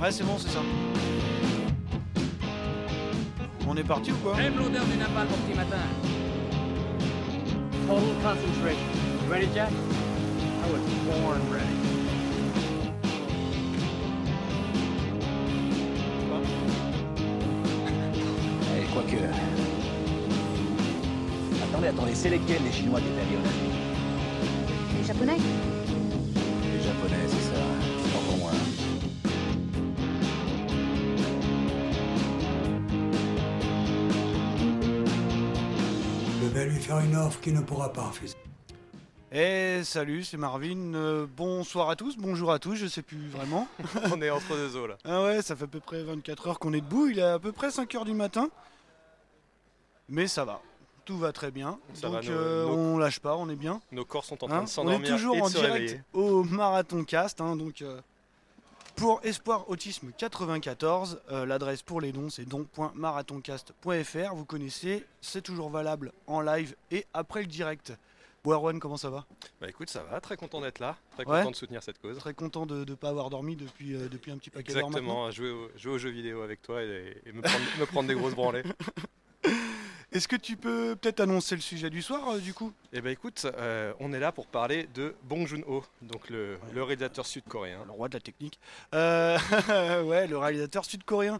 Ouais, c'est bon, c'est ça. On est parti ou quoi J'aime l'odeur du napalm au petit matin. Total concentration. You ready, Jack? I was born ready. Eh, quoique. Attendez, attendez, c'est lesquels les Chinois qui étaient Amérique Les Japonais? Faire une offre qu'il ne pourra pas refuser. Eh salut, c'est Marvin. Euh, bonsoir à tous, bonjour à tous, je sais plus vraiment. On est entre deux eaux là. Ah ouais, ça fait à peu près 24 heures qu'on est debout, il est à peu près 5 heures du matin. Mais ça va, tout va très bien. Ça Donc va, nos- euh, nos- on lâche pas, on est bien. Nos corps sont en train Hein de on s'endormir est toujours et en direct réveiller. au Marathon Cast. hein, donc, euh, pour Espoir Autisme 94, euh, l'adresse pour les dons c'est don.marathoncast.fr. Vous connaissez, c'est toujours valable en live et après le direct. Bon, Erwan, comment ça va? Bah écoute, ça va, très content d'être là, très Ouais. content de soutenir cette cause. Très content de ne pas avoir dormi depuis, euh, depuis un petit paquet d'heures. Exactement, à jouer, au- jouer aux jeux vidéo avec toi et, et me, prendre, me prendre des grosses branlées. Est-ce que tu peux peut-être annoncer le sujet du soir euh, du coup? Et bah écoute, euh, on est là pour parler de Bong Joon-ho, donc le, le réalisateur sud-coréen. Le roi de la technique. Euh, ouais, le réalisateur sud-coréen.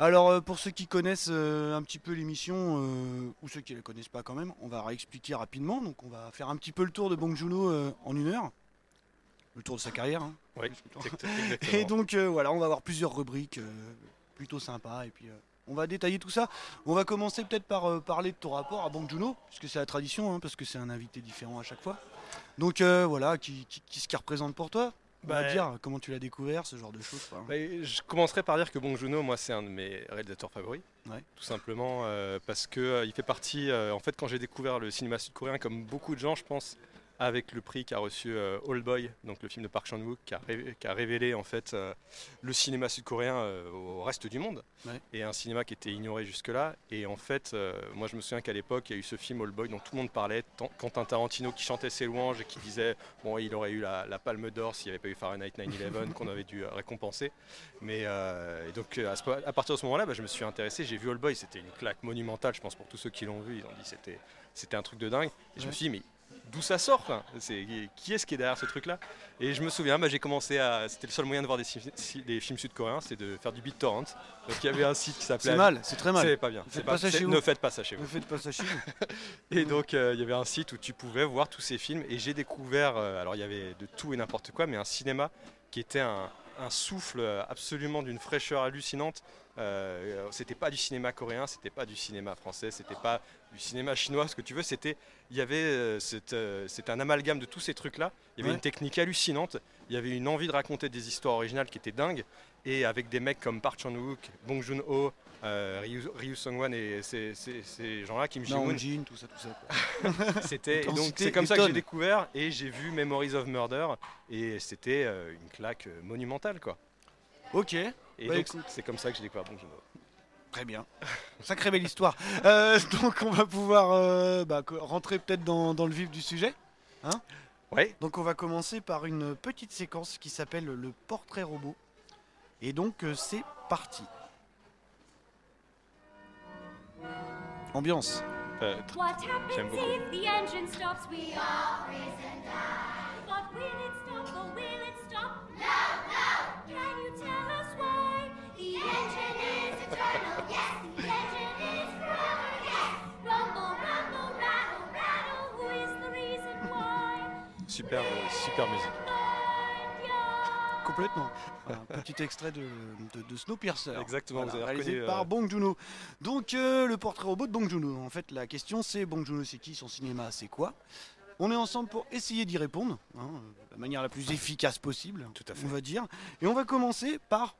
Alors euh, pour ceux qui connaissent euh, un petit peu l'émission, euh, ou ceux qui ne la connaissent pas quand même, on va réexpliquer rapidement. Donc on va faire un petit peu le tour de Bong Joon-ho euh, en une heure. Le tour de sa carrière. hein. Oui, exact- exactement. Et donc euh, voilà, on va avoir plusieurs rubriques euh, plutôt sympas. Et puis euh, on va détailler tout ça. On va commencer peut-être par euh, parler de ton rapport à Bong Joon-ho, puisque c'est la tradition, hein, parce que c'est un invité différent à chaque fois. Donc euh, voilà, qui, qui, qui ce qui représente pour toi? Bah, dire comment tu l'as découvert, ce genre de choses. quoi. Bah, je commencerai par dire que Bong Joon-ho, moi, c'est un de mes réalisateurs favoris. Ouais. Tout simplement euh, parce que euh, il fait partie. euh, en fait, quand j'ai découvert le cinéma sud-coréen, comme beaucoup de gens, je pense, avec le prix qu'a reçu euh, All Boy, donc le film de Park Chan-wook, qui a, ré- qui a révélé en fait euh, le cinéma sud-coréen euh, au reste du monde, Ouais. et un cinéma qui était ignoré jusque-là. Et en fait, euh, moi, je me souviens qu'à l'époque, il y a eu ce film All Boy dont tout le monde parlait, Tant- Quentin Tarantino qui chantait ses louanges et qui disait bon, il aurait eu la, la Palme d'Or s'il n'y avait pas eu Fahrenheit 9/11 qu'on avait dû récompenser. Mais et donc à, ce po- à partir de ce moment-là, bah, je me suis intéressé, j'ai vu All Boy, c'était une claque monumentale, je pense pour tous ceux qui l'ont vu, ils ont dit c'était c'était un truc de dingue. Et je me suis dit mais d'où ça sort C'est qui est-ce qui est derrière ce truc-là? Et je me souviens, bah, j'ai commencé à, c'était le seul moyen de voir des, si- si- des films sud-coréens, c'est de faire du BitTorrent. Donc il y avait un site qui s'appelait. C'est mal, c'est très mal. C'est pas bien. Faites C'est pas ça c'est- chez vous. Ne faites pas ça chez vous. Ne faites pas ça chez vous. Et donc euh, il y avait un site où tu pouvais voir tous ces films et j'ai découvert, euh, alors il y avait de tout et n'importe quoi, mais un cinéma qui était un, un souffle absolument d'une fraîcheur hallucinante. Euh, c'était pas du cinéma coréen, c'était pas du cinéma français, c'était pas du cinéma chinois, ce que tu veux, c'était il y avait euh, euh, un amalgame de tous ces trucs-là. Il y avait Ouais. une technique hallucinante, il y avait une envie de raconter des histoires originales qui étaient dingues et avec des mecs comme Park Chan-wook, Bong Joon-ho, euh, Ryu, Ryu Sung-wan et ces, ces- ces gens-là, Kim Non, Ji-woon, jean, tout ça, tout ça. c'était donc c'est comme ça que j'ai découvert et j'ai vu Memories of Murder et c'était une claque monumentale quoi. Ok, Et Bah, donc écoute. c'est comme ça que j'ai découvert Bong Joon-ho. très bien. Sacrée belle histoire. Euh, donc on va pouvoir euh, bah, rentrer peut-être dans, dans le vif du sujet. Ouais. Donc on va commencer par une petite séquence qui s'appelle le portrait robot. Et donc euh, c'est parti. Ambiance. Euh, J'aime beaucoup. But will it stop or will it stop? No, no. Super euh, super musique. Complètement. Un petit extrait de, de, de Snowpiercer. Exactement, vous avez réalisé reconnu, euh, par Bong Joon-ho. Donc euh, le portrait robot de Bong Joon-ho. En fait, la question c'est Bong Joon-ho c'est qui, son cinéma c'est quoi? On est ensemble pour essayer d'y répondre, hein, de la manière la plus efficace possible, Tout à fait. on va dire. Et on va commencer par,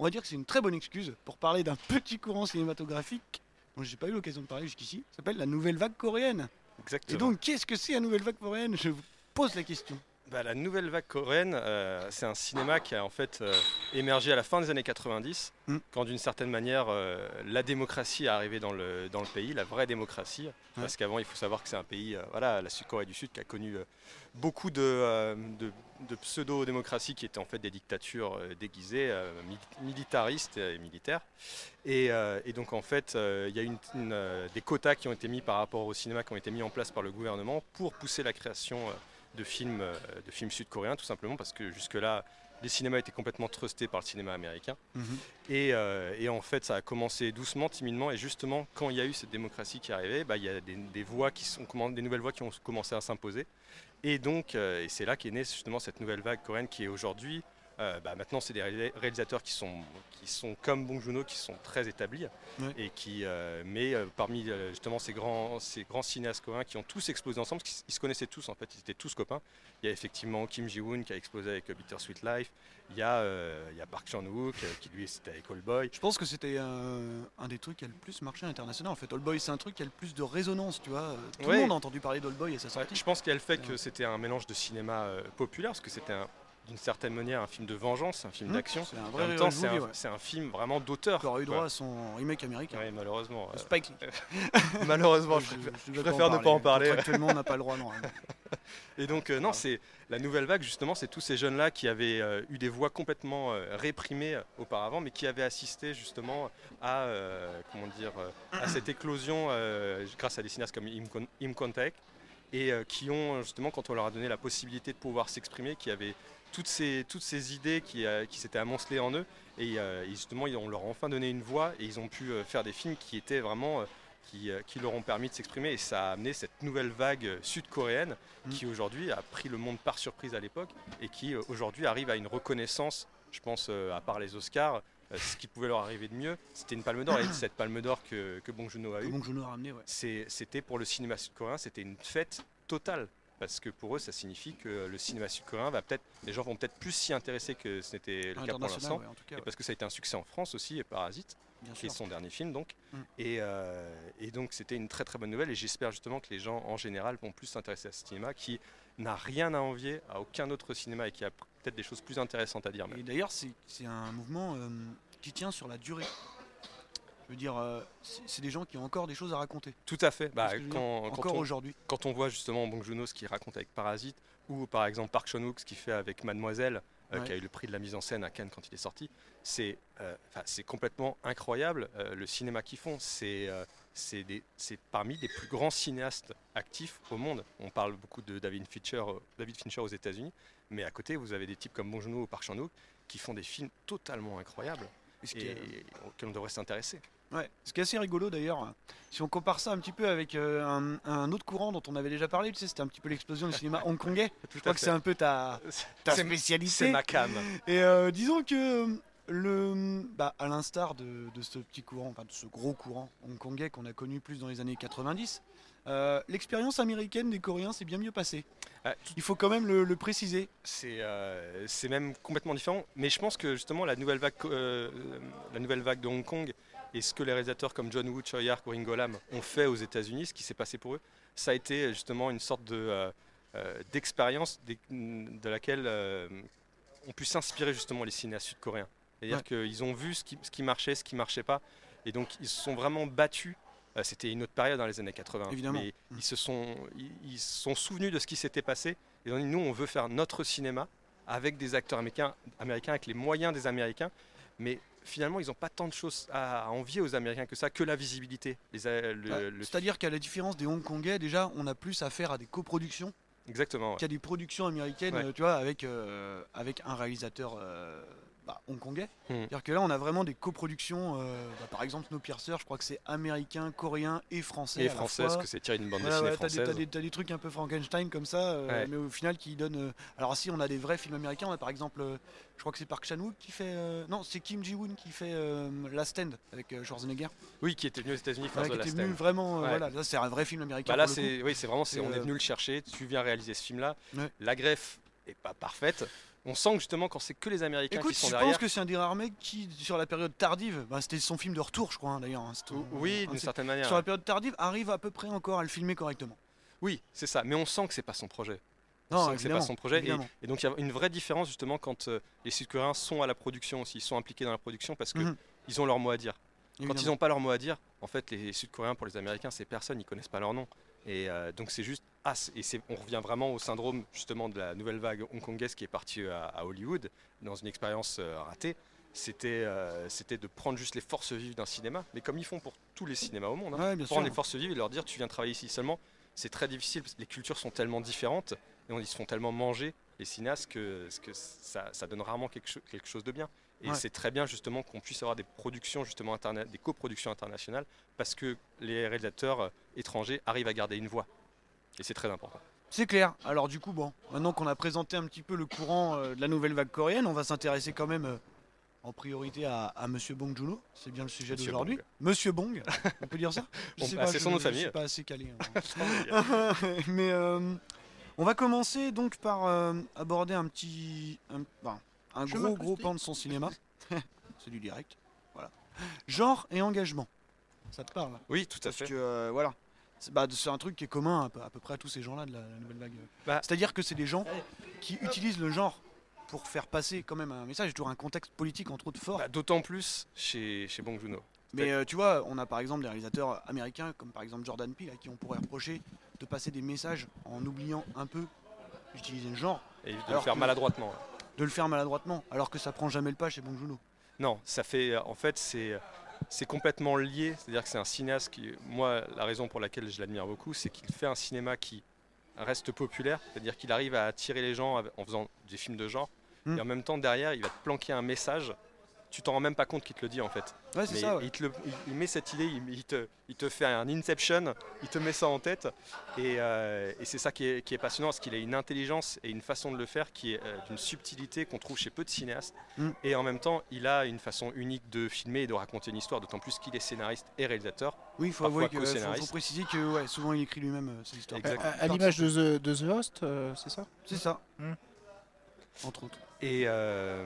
on va dire que c'est une très bonne excuse pour parler d'un petit courant cinématographique dont j'ai pas eu l'occasion de parler jusqu'ici. Ça s'appelle la nouvelle vague coréenne. Et Exactement. donc qu'est-ce que c'est la nouvelle vague coréenne? Je vous pose la question. Bah, la nouvelle vague coréenne, euh, c'est un cinéma qui a en fait euh, émergé à la fin des années 90, Mm. quand d'une certaine manière euh, la démocratie est arrivée dans le, dans le pays, la vraie démocratie. Parce qu'avant, il faut savoir que c'est un pays, voilà, la Corée du Sud, qui a connu beaucoup de, de- de pseudo-démocraties qui étaient en fait des dictatures déguisées, mili- militaristes et militaires. Et, et donc en fait, il y a une, une, des quotas qui ont été mis par rapport au cinéma, qui ont été mis en place par le gouvernement pour pousser la création de films, euh, de films sud-coréens, tout simplement parce que jusque-là, les cinémas étaient complètement trustés par le cinéma américain. Mhm. Et, euh, et en fait, ça a commencé doucement, timidement, et justement, quand il y a eu cette démocratie qui est arrivée, bah, il y a des, des voix qui sont, des nouvelles voix qui ont commencé à s'imposer. Et donc, euh, et c'est là qu'est née justement cette nouvelle vague coréenne qui est aujourd'hui. Euh, bah, maintenant, c'est des réali- réalisateurs qui sont, qui sont comme Bong Joon-ho, qui sont très établis, Ouais. et qui, euh, mais euh, parmi euh, justement ces grands, ces grands cinéastes coréens qui ont tous explosé ensemble, parce qu'ils ils se connaissaient tous en fait, ils étaient tous copains. Il y a effectivement Kim Ji-woon qui a explosé avec euh, Bittersweet Life. Il y a, il y a Park Chan-wook qui lui c'était avec All Boy. Je pense que c'était un des trucs qui a le plus marché à l'international. En fait, All Boy, c'est un truc qui a le plus de résonance, tu vois. Tout Ouais. le monde a entendu parler d'All Boy et sa Ouais, sortie. je pense qu'il y a le fait que c'était un mélange de cinéma populaire, parce que c'était un- d'une certaine manière un film de vengeance, un film Mmh, d'action. C'est un En même temps, c'est un, ouais. film vraiment d'auteur. Qui aurait eu quoi. droit à son remake américain. Ouais, malheureusement. euh, Spike malheureusement, je Je- préfère- je ne pas en parler. Actuellement, on n'a pas le droit, non. Et donc, euh, non, c'est la nouvelle vague, justement, c'est tous ces jeunes-là qui avaient euh, eu des voix complètement réprimées auparavant, mais qui avaient assisté justement à, comment dire, à cette éclosion grâce à des cinéastes comme Im, Kon- Im Kwon-taek, et qui ont, justement, quand on leur a donné la possibilité de pouvoir s'exprimer, qui avaient toutes ces, toutes ces idées qui, euh, qui s'étaient amoncelées en eux, et, euh, justement, on leur a enfin donné une voix, et ils ont pu euh, faire des films qui étaient vraiment... euh, qui, qui leur ont permis de s'exprimer et ça a amené cette nouvelle vague sud-coréenne Mm. qui aujourd'hui a pris le monde par surprise à l'époque et qui aujourd'hui arrive à une reconnaissance, je pense, à part les Oscars, euh, ce qui pouvait leur arriver de mieux, c'était une palme d'or et cette palme d'or que, que Bong Joon-ho a Que eu, Bong Joon-ho a ramené, ouais. c'est- c'était pour le cinéma sud-coréen, c'était une fête totale. Parce que pour eux, ça signifie que le cinéma sud-coréen va peut-être, les gens vont peut-être plus s'y intéresser que ce n'était le cas pour l'instant. ouais, cas. Et ouais, parce que ça a été un succès en France aussi, et Parasite bien qui est son dernier film donc. Mm. Et, euh, et donc c'était une très très bonne nouvelle et j'espère justement que les gens en général vont plus s'intéresser à ce cinéma qui n'a rien à envier à aucun autre cinéma et qui a peut-être des choses plus intéressantes à dire. même. Et d'ailleurs, c'est c'est un mouvement euh, qui tient sur la durée. Je veux dire, euh, c'est des gens qui ont encore des choses à raconter. Tout à fait. Bah, quand, quand encore aujourd'hui. quand on voit justement Bong Joon-ho ce qu'il raconte avec Parasite ou par exemple Park Chan-wook ce qu'il fait avec Mademoiselle euh, Ouais. qui a eu le prix de la mise en scène à Cannes quand il est sorti, c'est euh, c'est complètement incroyable euh, le cinéma qu'ils font. C'est c'est parmi les plus grands cinéastes actifs au monde. On parle beaucoup de David Fincher, David Fincher aux États-Unis, mais à côté vous avez des types comme Bong Joon-ho ou Park Chan-wook qui font des films totalement incroyables Et ce qui et est- auxquels on devrait s'intéresser. Ouais, ce qui est assez rigolo d'ailleurs, si on compare ça un petit peu avec euh, un, un autre courant dont on avait déjà parlé, tu sais, c'était un petit peu l'explosion du cinéma hongkongais. Je crois que c'est un peu ta, ta spécialité. C'est ma cam. Et euh, disons que euh, le, bah, à l'instar de, de ce petit courant, enfin de ce gros courant hongkongais qu'on a connu plus dans les années 90, euh, l'expérience américaine des Coréens s'est bien mieux passée. Ah, Il faut quand même le, le préciser. C'est euh, même complètement différent. Mais je pense que justement la nouvelle vague, euh, la nouvelle vague de Hong Kong et ce que les réalisateurs comme John Woo, Choi Hark ou Ringo Lam ont fait aux États-Unis, ce qui s'est passé pour eux, ça a été justement une sorte de euh, d'expérience de laquelle ont pu s'inspirer justement les cinéastes sud-coréens. C'est-à-dire Ouais. qu'ils ont vu ce qui, ce qui marchait, ce qui marchait pas, et donc ils se sont vraiment battus. Euh, C'était une autre période dans les années 80. Évidemment. Mais Mm. ils se sont, ils, sont souvenus de ce qui s'était passé. Et ils ont dit, nous, on veut faire notre cinéma avec des acteurs américains, américains avec les moyens des Américains. Mais finalement, ils n'ont pas tant de choses à, envier aux Américains que ça, que la visibilité. Le- Ouais, le- C'est-à-dire qu'à la différence des Hongkongais, déjà, on a plus affaire à des coproductions exactement. ouais. qu'il y a des productions américaines, Ouais. euh, tu vois, avec, euh, avec un réalisateur euh, bah, hongkongais. Hmm. C'est-à-dire que là, on a vraiment des coproductions. euh, bah, par exemple, Snowpiercer, je crois que c'est américain, coréen et français. Et à la française, fois. que c'est tiré d'une bande Voilà, dessinée ouais, t'as des, française. t'as des- des trucs un peu Frankenstein comme ça, euh, Ouais. mais au final qui donnent. euh, Alors si on a des vrais films américains, on a par exemple, je crois que c'est Park Chan-wook qui fait, non c'est Kim Ji-woon qui fait Last Stand avec Schwarzenegger, Oui, qui était venu aux États-Unis faire qui était venu vraiment, voilà, là c'est un vrai film américain. Bah là, c'est oui, c'est vraiment, on est venu le chercher. Tu viens réaliser ce film-là. La greffe est pas parfaite. On sent que justement, quand c'est que les Américains Écoute, qui sont je derrière. pense que c'est un des rares mecs qui, sur la période tardive, bah, c'était son film de retour, je crois hein, d'ailleurs. hein, Oui, un- d'une certaine manière. Sur la période tardive, arrive à peu près encore à le filmer correctement. Oui, c'est ça. Mais on sent que c'est pas son projet. Non, c'est pas son projet. Et, donc il y a une vraie différence justement quand euh, les Sud-Coréens sont à la production aussi, ils sont impliqués dans la production parce que Mhm. ils ont leur mot à dire. Quand ils n'ont pas leur mot à dire, en fait, les Sud-Coréens pour les Américains, c'est personne, ils connaissent pas leur nom. Et euh, donc c'est juste, ah, et on revient vraiment au syndrome justement de la nouvelle vague hongkongaise qui est partie euh, à, à Hollywood dans une expérience euh, ratée. C'était, euh, de prendre juste les forces vives d'un cinéma, mais comme ils font pour tous les cinémas au monde, hein, Ouais, bien prendre sûr. les forces vives et leur dire tu viens travailler ici seulement, c'est très difficile parce que les cultures sont tellement différentes et on, ils se font tellement manger les cinéastes que, que ça, ça donne rarement quelque chose de bien. Et Ouais. c'est très bien justement qu'on puisse avoir des productions justement interna- des coproductions internationales parce que les réalisateurs euh, étrangers arrivent à garder une voix. Et c'est très important. C'est clair. Alors du coup, bon, maintenant qu'on a présenté un petit peu le courant euh, de la nouvelle vague coréenne, on va s'intéresser quand même euh, en priorité à, à Monsieur Bong Joon-ho. C'est bien le sujet d'aujourd'hui. Monsieur Bong, on peut dire ça? Je Bon, bah, c'est je- son nom de je famille. suis pas assez calé. hein. Mais euh, on va commencer donc par aborder un petit, un, enfin, un gros gros pan de son cinéma. C'est du direct. Voilà. Genre et engagement. Ça te parle? Oui, tout à Parce fait. que euh, voilà. C'est bah, c'est un truc qui est commun à peu, à peu près à tous ces gens-là de la, la nouvelle vague. Bah. C'est-à-dire que c'est des gens qui utilisent le genre pour faire passer quand même un message, toujours un contexte politique entre autres fort. Bah, D'autant plus chez, chez Bong Joon-ho. Mais euh, tu vois, on a par exemple des réalisateurs américains comme par exemple Jordan Peele à qui on pourrait reprocher de passer des messages en oubliant un peu d'utiliser le genre, Et de le faire que- maladroitement. De le faire maladroitement, alors que ça prend jamais le pas chez Bong Joon-ho. Non, ça fait. En fait, c'est. C'est complètement lié, c'est-à-dire que c'est un cinéaste qui, moi, la raison pour laquelle je l'admire beaucoup, c'est qu'il fait un cinéma qui reste populaire, c'est-à-dire qu'il arrive à attirer les gens en faisant des films de genre, Hmm. et en même temps derrière, il va te planquer un message. Tu t'en rends même pas compte qu'il te le dit en fait. Ouais, c'est Mais ça. ouais. il, te le- il- il met cette idée, il, il te, il te fait un inception, il te met ça en tête. Et, euh, et c'est ça qui est, qui est passionnant, parce qu'il a une intelligence et une façon de le faire qui est euh, d'une subtilité qu'on trouve chez peu de cinéastes. Mm. Et en même temps, il a une façon unique de filmer et de raconter une histoire, d'autant plus qu'il est scénariste et réalisateur. Oui, il faut avouer que faut, co-scénariste. faut préciser que ouais, souvent il écrit lui-même euh, ses histoires. À, à l'image de The, de The Host, euh, c'est ça? C'est ça. Hmm. Entre autres. Et, euh,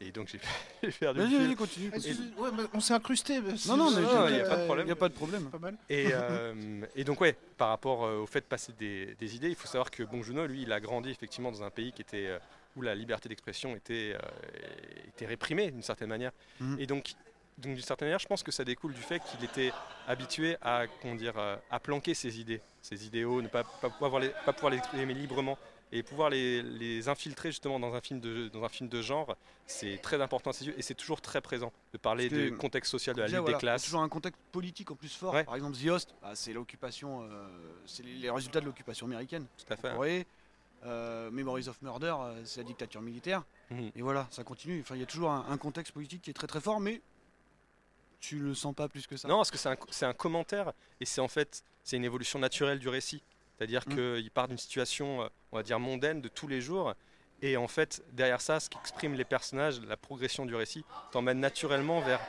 et donc j'ai le Vas-y, continue. Ouais, on s'est incrusté. Non, non, il y a pas de problème. n'y a pas de problème. Pas mal. Et, euh, et donc ouais, par rapport euh, au fait de passer des, des idées, il faut savoir que Joon-ho, lui, il a grandi effectivement dans un pays qui était euh, où la liberté d'expression était, euh, était réprimée d'une certaine manière. Mhm. Et donc, donc d'une certaine manière, je pense que ça découle du fait qu'il était habitué à comment dire, euh, à planquer ses idées, ses idéaux, ne pas, pas pouvoir les, pas pouvoir les exprimer librement et pouvoir les, les infiltrer justement dans un film de dans un film de genre, c'est très important à ses yeux et c'est toujours très présent de parler du contexte social de la Déjà, lutte voilà, des il y a classes. toujours un contexte politique en plus fort. Ouais. Par exemple, The Host, bah, c'est l'occupation, euh, c'est les résultats de l'occupation américaine. Tout à fait. Corée. Euh, Memories of Murder, c'est la dictature militaire. Mhm. Et voilà, ça continue. Enfin, il y a toujours un, un contexte politique qui est très très fort, mais tu le sens pas plus que ça. Non, parce que c'est un, un commentaire et c'est en fait c'est une évolution naturelle du récit. C'est-à-dire Mm. qu'il part d'une situation, euh, on va dire, mondaine de tous les jours. Et en fait, derrière ça, ce qu'expriment les personnages, la progression du récit, t'emmène naturellement vers,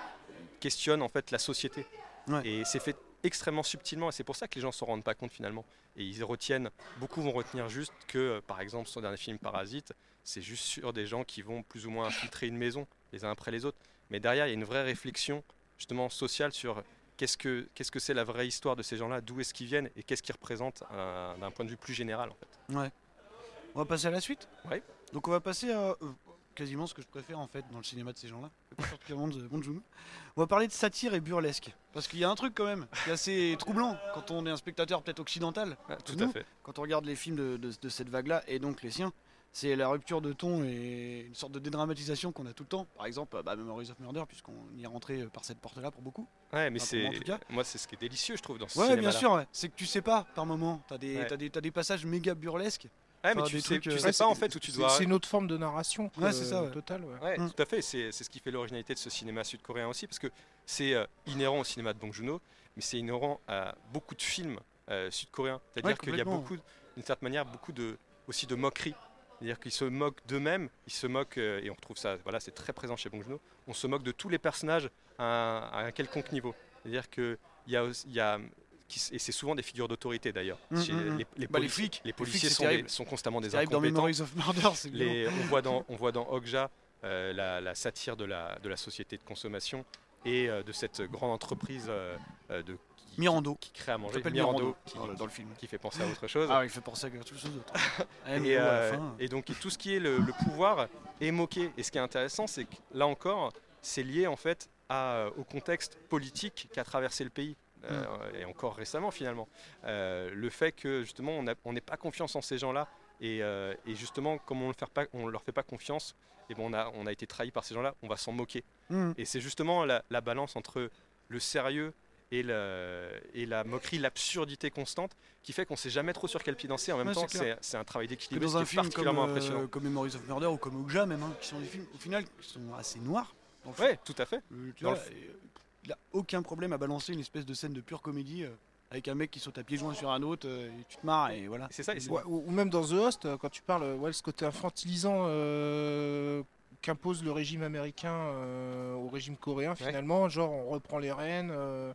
questionne en fait la société. Ouais. Et c'est fait extrêmement subtilement et c'est pour ça que les gens s'en rendent pas compte finalement. Et ils retiennent, beaucoup vont retenir juste que, euh, par exemple, son dernier film Parasite, c'est juste sur des gens qui vont plus ou moins infiltrer une maison, les uns après les autres. Mais derrière, il y a une vraie réflexion justement sociale sur qu'est-ce que qu'est-ce que c'est la vraie histoire de ces gens-là, d'où est-ce qu'ils viennent et qu'est-ce qu'ils représentent euh, d'un point de vue plus général en fait. Ouais. On va passer à la suite? Ouais. Donc on va passer à euh, quasiment ce que je préfère en fait dans le cinéma de ces gens-là. On va parler de satire et burlesque. Parce qu'il y a un truc quand même qui est assez troublant quand on est un spectateur peut-être occidental, Ah, tout Nous à fait. quand on regarde les films de, de- de cette vague-là et donc les siens. C'est la rupture de ton et une sorte de dédramatisation qu'on a tout le temps. Par exemple, bah, Memories of Murder, puisqu'on y est rentré par cette porte-là pour beaucoup. Ouais, mais Enfin, c'est moi, en tout cas. moi c'est ce qui est délicieux je trouve dans ce Ouais, cinéma. bien sûr, ouais. c'est que tu sais pas par moment. T'as des, Ouais. t'as des, t'as des passages méga burlesques. Ouais, mais Enfin, tu sais, trucs, tu euh, sais Ouais, pas en fait où tu dois. C'est une autre forme de narration. Ouais, c'est ça, ouais. Totale, ouais. Ouais, Mm. tout à fait. C'est c'est ce qui fait l'originalité de ce cinéma sud-coréen aussi, parce que c'est euh, inhérent au cinéma de Bong Joon-ho, mais c'est inhérent à beaucoup de films euh, sud-coréens. C'est-à-dire Ouais, qu'il y a beaucoup, d'une certaine manière, beaucoup de aussi de moqueries. C'est-à-dire qu'ils se moquent d'eux-mêmes, ils se moquent, euh, et on retrouve ça, voilà, c'est très présent chez Bong Joon-ho. On se moque de tous les personnages à un, à un quelconque niveau. C'est-à-dire que y a, y a et c'est souvent des figures d'autorité d'ailleurs. Mm, mm, mm. les, les Bah, les polici- flics. les Les flics, policiers sont, terrible. des- sont constamment des dans incompétents. Of Murder. Les- on, voit dans, on voit dans Okja euh, la, la satire de la, de la société de consommation et euh, de cette grande entreprise euh, de, Mirando. qui crée à Il manger. s'appelle Mirando, Mirando qui, dans le, dans le film. qui fait penser à autre chose. Ah, il fait penser à quelque chose d'autre. Et, la euh, et donc et tout ce qui est le, le pouvoir est moqué. Et ce qui est intéressant, c'est que là encore, c'est lié en fait à- au contexte politique qui a traversé le pays. euh, Mm. et encore récemment finalement. Euh, le fait que justement on n'ait pas confiance en ces gens-là et, euh, et justement comme on ne leur, pas- on leur fait pas confiance, et bon, on, a, on a été trahi par ces gens-là, on va s'en moquer. Mhm. Et c'est justement la, la balance entre le sérieux et, le- et la moquerie, l'absurdité constante qui fait qu'on sait jamais trop sur quel pied danser. En même Ouais, temps, c'est un travail d'équilibre qui est comme, particulièrement euh, impressionnant. comme Memories of Murder ou comme Okja même, hein, qui sont des films au final qui sont assez noirs. dans le film. Ouais, tout à fait. Euh, tu Dans vois, euh, il a aucun problème à balancer une espèce de scène de pure comédie euh, avec un mec qui saute à pieds joints sur un autre euh, et tu te marres et voilà. C'est ça. et c'est- Ouais, ou même dans The Host, quand tu parles, ouais, ce côté infantilisant euh, qu'impose le régime américain euh, au régime coréen, finalement, genre on reprend les rênes, euh,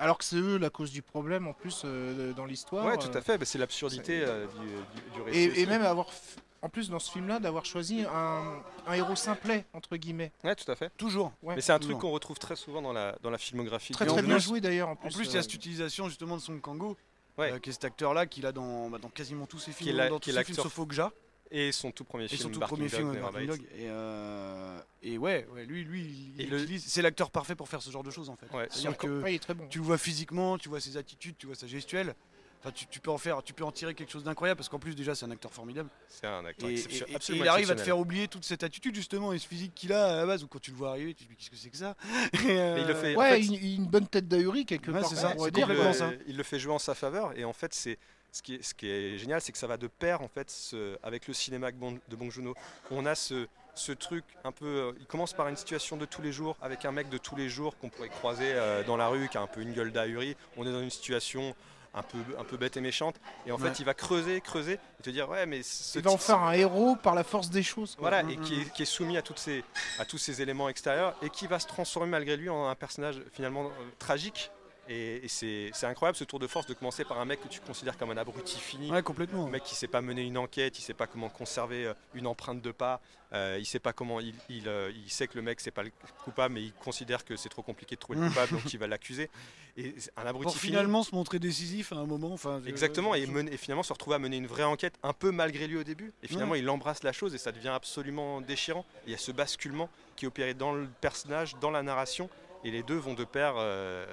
alors que c'est eux la cause du problème en plus euh, dans l'histoire. Ouais, tout euh, à fait. bah, c'est l'absurdité euh, du, du- du récit. Et, même avoir, f- en plus dans ce film-là, d'avoir choisi un, un héros simplet, entre guillemets. Ouais, tout à fait. Toujours. Ouais. Mais c'est un toujours. truc qu'on retrouve très souvent dans la, dans la filmographie. Très très bien joué d'ailleurs en plus. En plus, il y a cette utilisation justement de Song Kang-ho, Ouais. euh, qui est cet acteur-là qu'il a dans, bah, dans quasiment tous ses Qui films, est la- dans qui tous est ses films sauf Okja, Et son tout premier et film, son tout Barking premier Dog, film Barking. Dog. Et, euh, et ouais, ouais, lui, lui, le- c'est l'acteur parfait pour faire ce genre de choses en fait. Ouais, C'est-à-dire Son- que ouais, il est très bon. tu le vois physiquement, tu vois ses attitudes, tu vois sa gestuelle. Enfin, tu, tu peux en faire, tu peux en tirer quelque chose d'incroyable parce qu'en plus déjà c'est un acteur formidable. C'est un acteur Et, exception- et- il arrive à te exceptionnel. faire oublier toute cette attitude justement et ce physique qu'il a à la base. Ou quand tu le vois arriver, tu te dis mais qu'est-ce que c'est que ça? Et, euh, Mais il le fait- en Ouais, fait- une, une bonne tête d'ahuri quelque Ouais, part. c'est ça, dire, ça. Euh, il le fait jouer en sa faveur et en fait c'est ce qui est, ce qui est génial c'est que ça va de pair en fait ce- avec le cinéma de Bong- Joon-ho on a ce, ce truc un peu euh, il commence par une situation de tous les jours avec un mec de tous les jours qu'on pourrait croiser euh, dans la rue qui a un peu une gueule d'ahuri on est dans une situation un peu, un peu bête et méchante et en Ouais. fait il va creuser creuser et te dire ouais mais ce Il va en faire un héros par la force des choses. quoi. voilà, Mm, et mm, qui est, qui est soumis à, toutes ces, à tous ces éléments extérieurs et qui va se transformer malgré lui en un personnage finalement euh, tragique. Et, et c'est incroyable ce tour de force de commencer par un mec que tu considères comme un abruti fini, Ouais, complètement. un mec qui sait pas mener une enquête, il sait pas comment conserver euh, une empreinte de pas, euh, il sait pas comment, il, il, euh, il sait que le mec c'est pas le coupable, mais il considère que c'est trop compliqué de trouver le coupable, donc il va l'accuser. Et un abruti Pour fini. finalement se montrer décisif à un moment. Enfin, Exactement, et, je- mener- et finalement se retrouver à mener une vraie enquête, un peu malgré lui au début. Et finalement, il embrasse la chose et ça devient absolument déchirant. Il y a ce basculement qui est opéré dans le personnage, dans la narration, et les deux vont de pair, euh,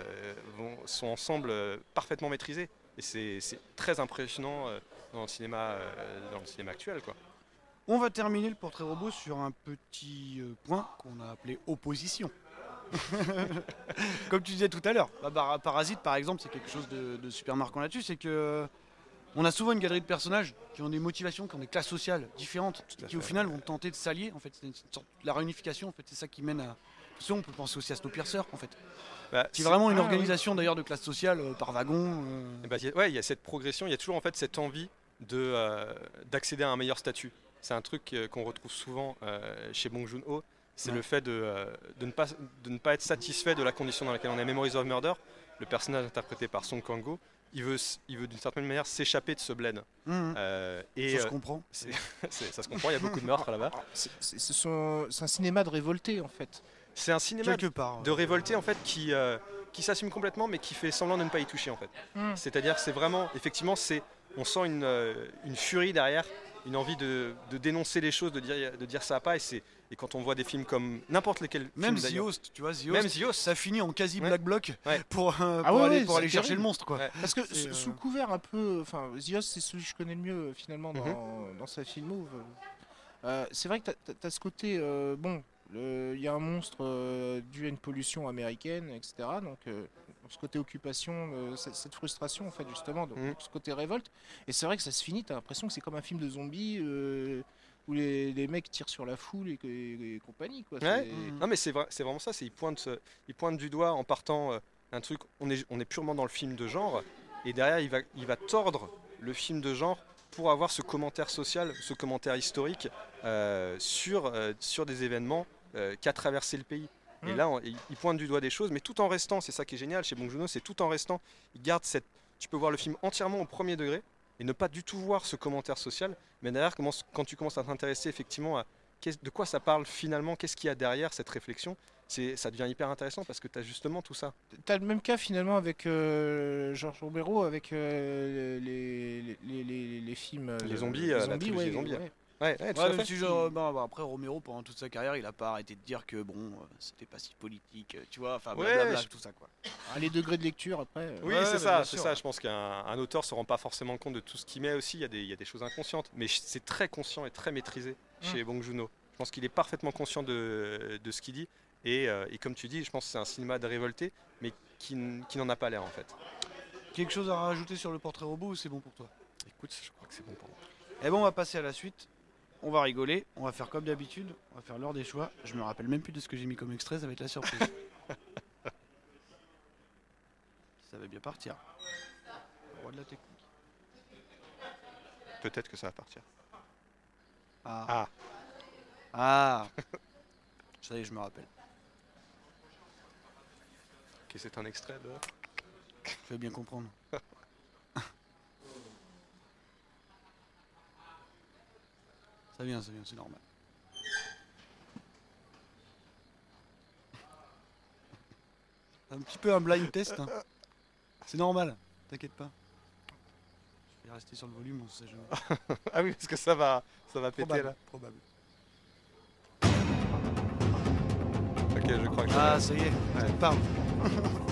vont- sont ensemble euh, parfaitement maîtrisés. Et c'est très impressionnant euh, dans le cinéma, dans le cinéma actuel, quoi. On va terminer le portrait robot sur un petit point qu'on a appelé opposition. Comme tu disais tout à l'heure, bah, Parasite par exemple, c'est quelque chose de, de super marquant là-dessus, c'est que on a souvent une galerie de personnages qui ont des motivations, qui ont des classes sociales différentes, qui au final vont tenter de s'allier. En fait, c'est la réunification. En fait, c'est ça qui mène à. Ça, on peut penser aussi à Snowpiercer, en fait. Bah, C'est vraiment une Ah, oui. organisation d'ailleurs de classe sociale euh, par wagon. euh. Eh il y a- ouais, il y a cette progression, il y a toujours en fait cette envie de, euh, d'accéder à un meilleur statut. C'est un truc euh, qu'on retrouve souvent euh, chez Bong Joon-ho, c'est Ouais. le fait de, euh, de, ne pas, de ne pas être satisfait de la condition dans laquelle on est. Memories of Murder, le personnage interprété par Song Kang-ho, il veut, il veut d'une certaine manière s'échapper de ce bled. Euh, et ça se comprend. c'est- c'est- ça se comprend, il y a beaucoup de meurtres là-bas. C'est un cinéma de révolté en fait. C'est un cinéma Quelque part. de révolté en fait qui, euh, qui s'assume complètement mais qui fait semblant de ne pas y toucher en fait. Mm. C'est-à-dire c'est vraiment effectivement c'est on sent une, euh, une furie derrière, une envie de, de dénoncer les choses, de dire de dire ça va pas et c'est et quand on voit des films comme n'importe lesquels Même films, The. Host, tu vois, The Même The Host. ça finit en quasi Ouais. black bloc Ouais. pour, euh, Ah pour ouais, aller, pour aller chercher le monstre, quoi. Ouais. Parce que euh, sous couvert un peu, enfin, Zios c'est celui que je connais le mieux finalement dans, Mhm. dans sa film move. Euh, c'est vrai que tu as, ce côté, euh, bon, il y a un monstre euh, dû à une pollution américaine, etc. Donc euh, ce côté occupation, euh, cette, frustration en fait justement, donc, Mhm. ce côté révolte. Et c'est vrai que ça se finit, tu as l'impression que c'est comme un film de zombies où les, les mecs tirent sur la foule et, et- et compagnie. Quoi. Ouais. Mhm. Non mais c'est vrai, vraiment ça, c'est il pointe ce- il pointe du doigt en partant un truc on est on est purement dans le film de genre et derrière il va il va tordre le film de genre pour avoir ce commentaire social, ce commentaire historique euh, sur, euh, sur des événements euh, qu'a traversé le pays. Et Mm. là, on- il il pointe du doigt des choses, mais tout en restant, c'est ça qui est génial chez Bong Joon-ho, c'est tout en restant, il garde cette... Tu peux voir le film entièrement au premier degré et ne pas du tout voir ce commentaire social, mais derrière, commence- quand tu commences à t'intéresser effectivement à de quoi ça parle finalement, qu'est-ce qu'il y a derrière cette réflexion, ça devient hyper intéressant parce que tu as justement tout ça. T'as le même cas finalement avec euh, Georges Romero, avec euh, les, les, les, les- les films. euh, Les zombies, euh, la trilogie ouais, des zombies. ouais. Ouais, ouais, tout Ouais, à même fait. si je- bon, bah, après Romero pendant toute sa carrière il a pas arrêté de dire que bon euh, c'était pas si politique euh, tu vois enfin Ouais, blablabla je- tout ça quoi Ah, les degrés de lecture après. euh, Oui, Ouais, c'est ça, c'est ça. Je pense qu'un un auteur se rend pas forcément compte de tout ce qu'il met aussi. Il y, a des, il y a des choses inconscientes, mais c'est très conscient et très maîtrisé chez Bong Joon-ho. Je pense qu'il est parfaitement conscient de, de ce qu'il dit. Et, euh, et comme tu dis, je pense que c'est un cinéma de révolté, mais qui, qui n'en a pas l'air en fait. quelque chose à rajouter sur le portrait robot ou c'est bon pour toi? Écoute, je crois que c'est bon pour moi. Eh bon on va passer à la suite on va rigoler on va faire comme d'habitude on va faire l'heure des choix je me rappelle même plus de ce que j'ai mis comme extrait ça va être la surprise ça va bien partir Le roi de la technique Peut-être que ça va partir. ah Ah. ah ça y est je me rappelle Ok, c'est un extrait de. Je vais bien comprendre. ça vient, ça vient, c'est normal. Un petit peu un blind test. hein. C'est normal, t'inquiète pas. Je vais rester sur le volume, on sait jamais. ah oui, parce que ça va, ça va péter là. probable. Ok, je crois que Ah, ça y est, parle.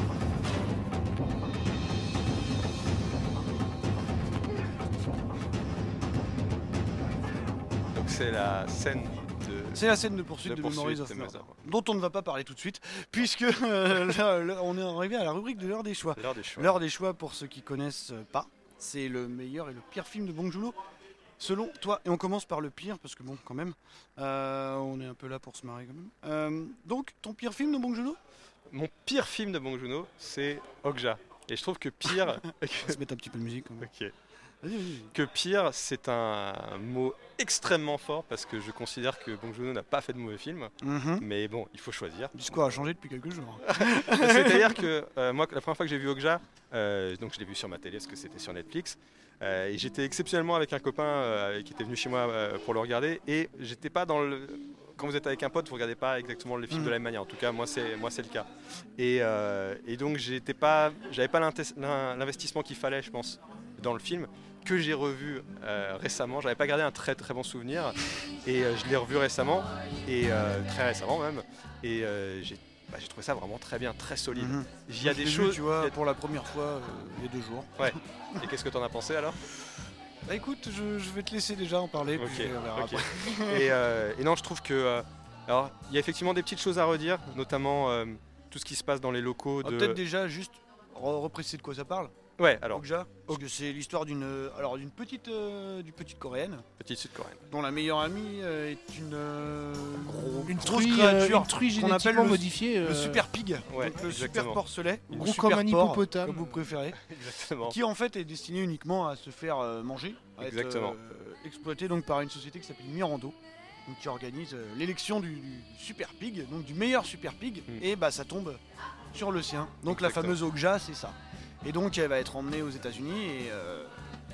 c'est la scène de. C'est la scène de poursuite De de, Memories of Murder, dont on ne va pas parler tout de suite, puisque euh, là, là, on est arrivé à la rubrique de l'heure des choix. L'heure des choix. L'heure des choix, pour ceux qui connaissent pas, c'est le meilleur et le pire film de Bong Joon-ho. Selon toi, et on commence par le pire, parce que bon, quand même, euh, on est un peu là pour se marrer quand même. Euh, donc, ton pire film de Bong Joon-ho Mon pire film de Bong Joon-ho, c'est Okja. Et je trouve que pire. On va se mettre un petit peu de musique. quand même. Ok. Que pire, c'est un mot extrêmement fort parce que je considère que Bong Joon-ho n'a pas fait de mauvais film. Mhm. Mais bon, il faut choisir. Le discours a changé depuis quelques jours. C'est-à-dire que euh, moi, la première fois que j'ai vu Okja, euh, donc je l'ai vu sur ma télé parce que c'était sur Netflix. euh, et j'étais exceptionnellement avec un copain qui était venu chez moi pour le regarder. Et j'étais pas dans le. Quand vous êtes avec un pote, vous regardez pas exactement les films Mhm. de la même manière. En tout cas, moi, c'est moi, c'est le cas. Et, euh, et donc, j'étais pas, j'avais pas l'investissement qu'il fallait, je pense, dans le film que j'ai revu euh, récemment. J'avais pas gardé un très très bon souvenir et euh, je l'ai revu récemment et euh, très récemment même. Et euh, j'ai bah, j'ai trouvé ça vraiment très bien, très solide. Mhm. Il y a des vu, choses. tu vois, a- pour la première fois il y a deux jours. Et qu'est-ce que t'en as pensé alors? Bah écoute, je, je vais te laisser déjà en parler. Ok, puis on verra ok. après. et, et non, je trouve que. alors, il y a effectivement des petites choses à redire, notamment tout ce qui se passe dans les locaux de. Peut-être déjà juste re- repréciser de quoi ça parle. Ouais, alors, Okja, c'est l'histoire d'une euh, alors d'une petite euh, d'une petite coréenne petite sud-coréenne. dont la meilleure amie euh, est une euh, Une grosse truie, euh, créature une truie qu'on appelle génétiquement le- modifiée. le euh, super pig Ouais, donc le super exactement. porcelet ou Gros comme un porc, hippopotame. comme vous préférez Exactement. qui en fait est destiné uniquement à se faire euh, manger à être, Exactement. euh, exploité donc par une société qui s'appelle Mirando donc qui organise euh, l'élection du, du super pig donc du meilleur super pig Mm. et bah ça tombe sur le sien donc la Exactement. fameuse Okja c'est ça et donc elle va être emmenée aux États-Unis et euh,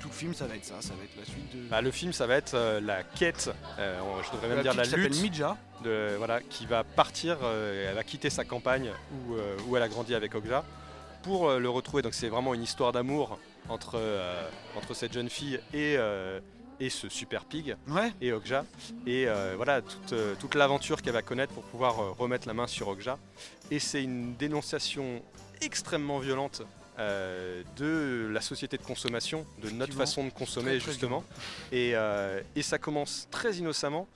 tout le film ça va être ça ça va être la suite de Bah, le film, ça va être euh, la quête, euh, je devrais de même dire la lutte, Midja de, voilà, qui va partir, elle va quitter sa campagne où, où elle a grandi avec Okja pour le retrouver. Donc c'est vraiment une histoire d'amour entre, entre cette jeune fille et, et ce super pig ouais et Okja. Et euh, voilà toute, euh, toute l'aventure qu'elle va connaître pour pouvoir euh, remettre la main sur Okja. Et c'est une dénonciation extrêmement violente euh, de la société de consommation, de notre façon de consommer Très, très justement. Et, euh, et ça commence très innocemment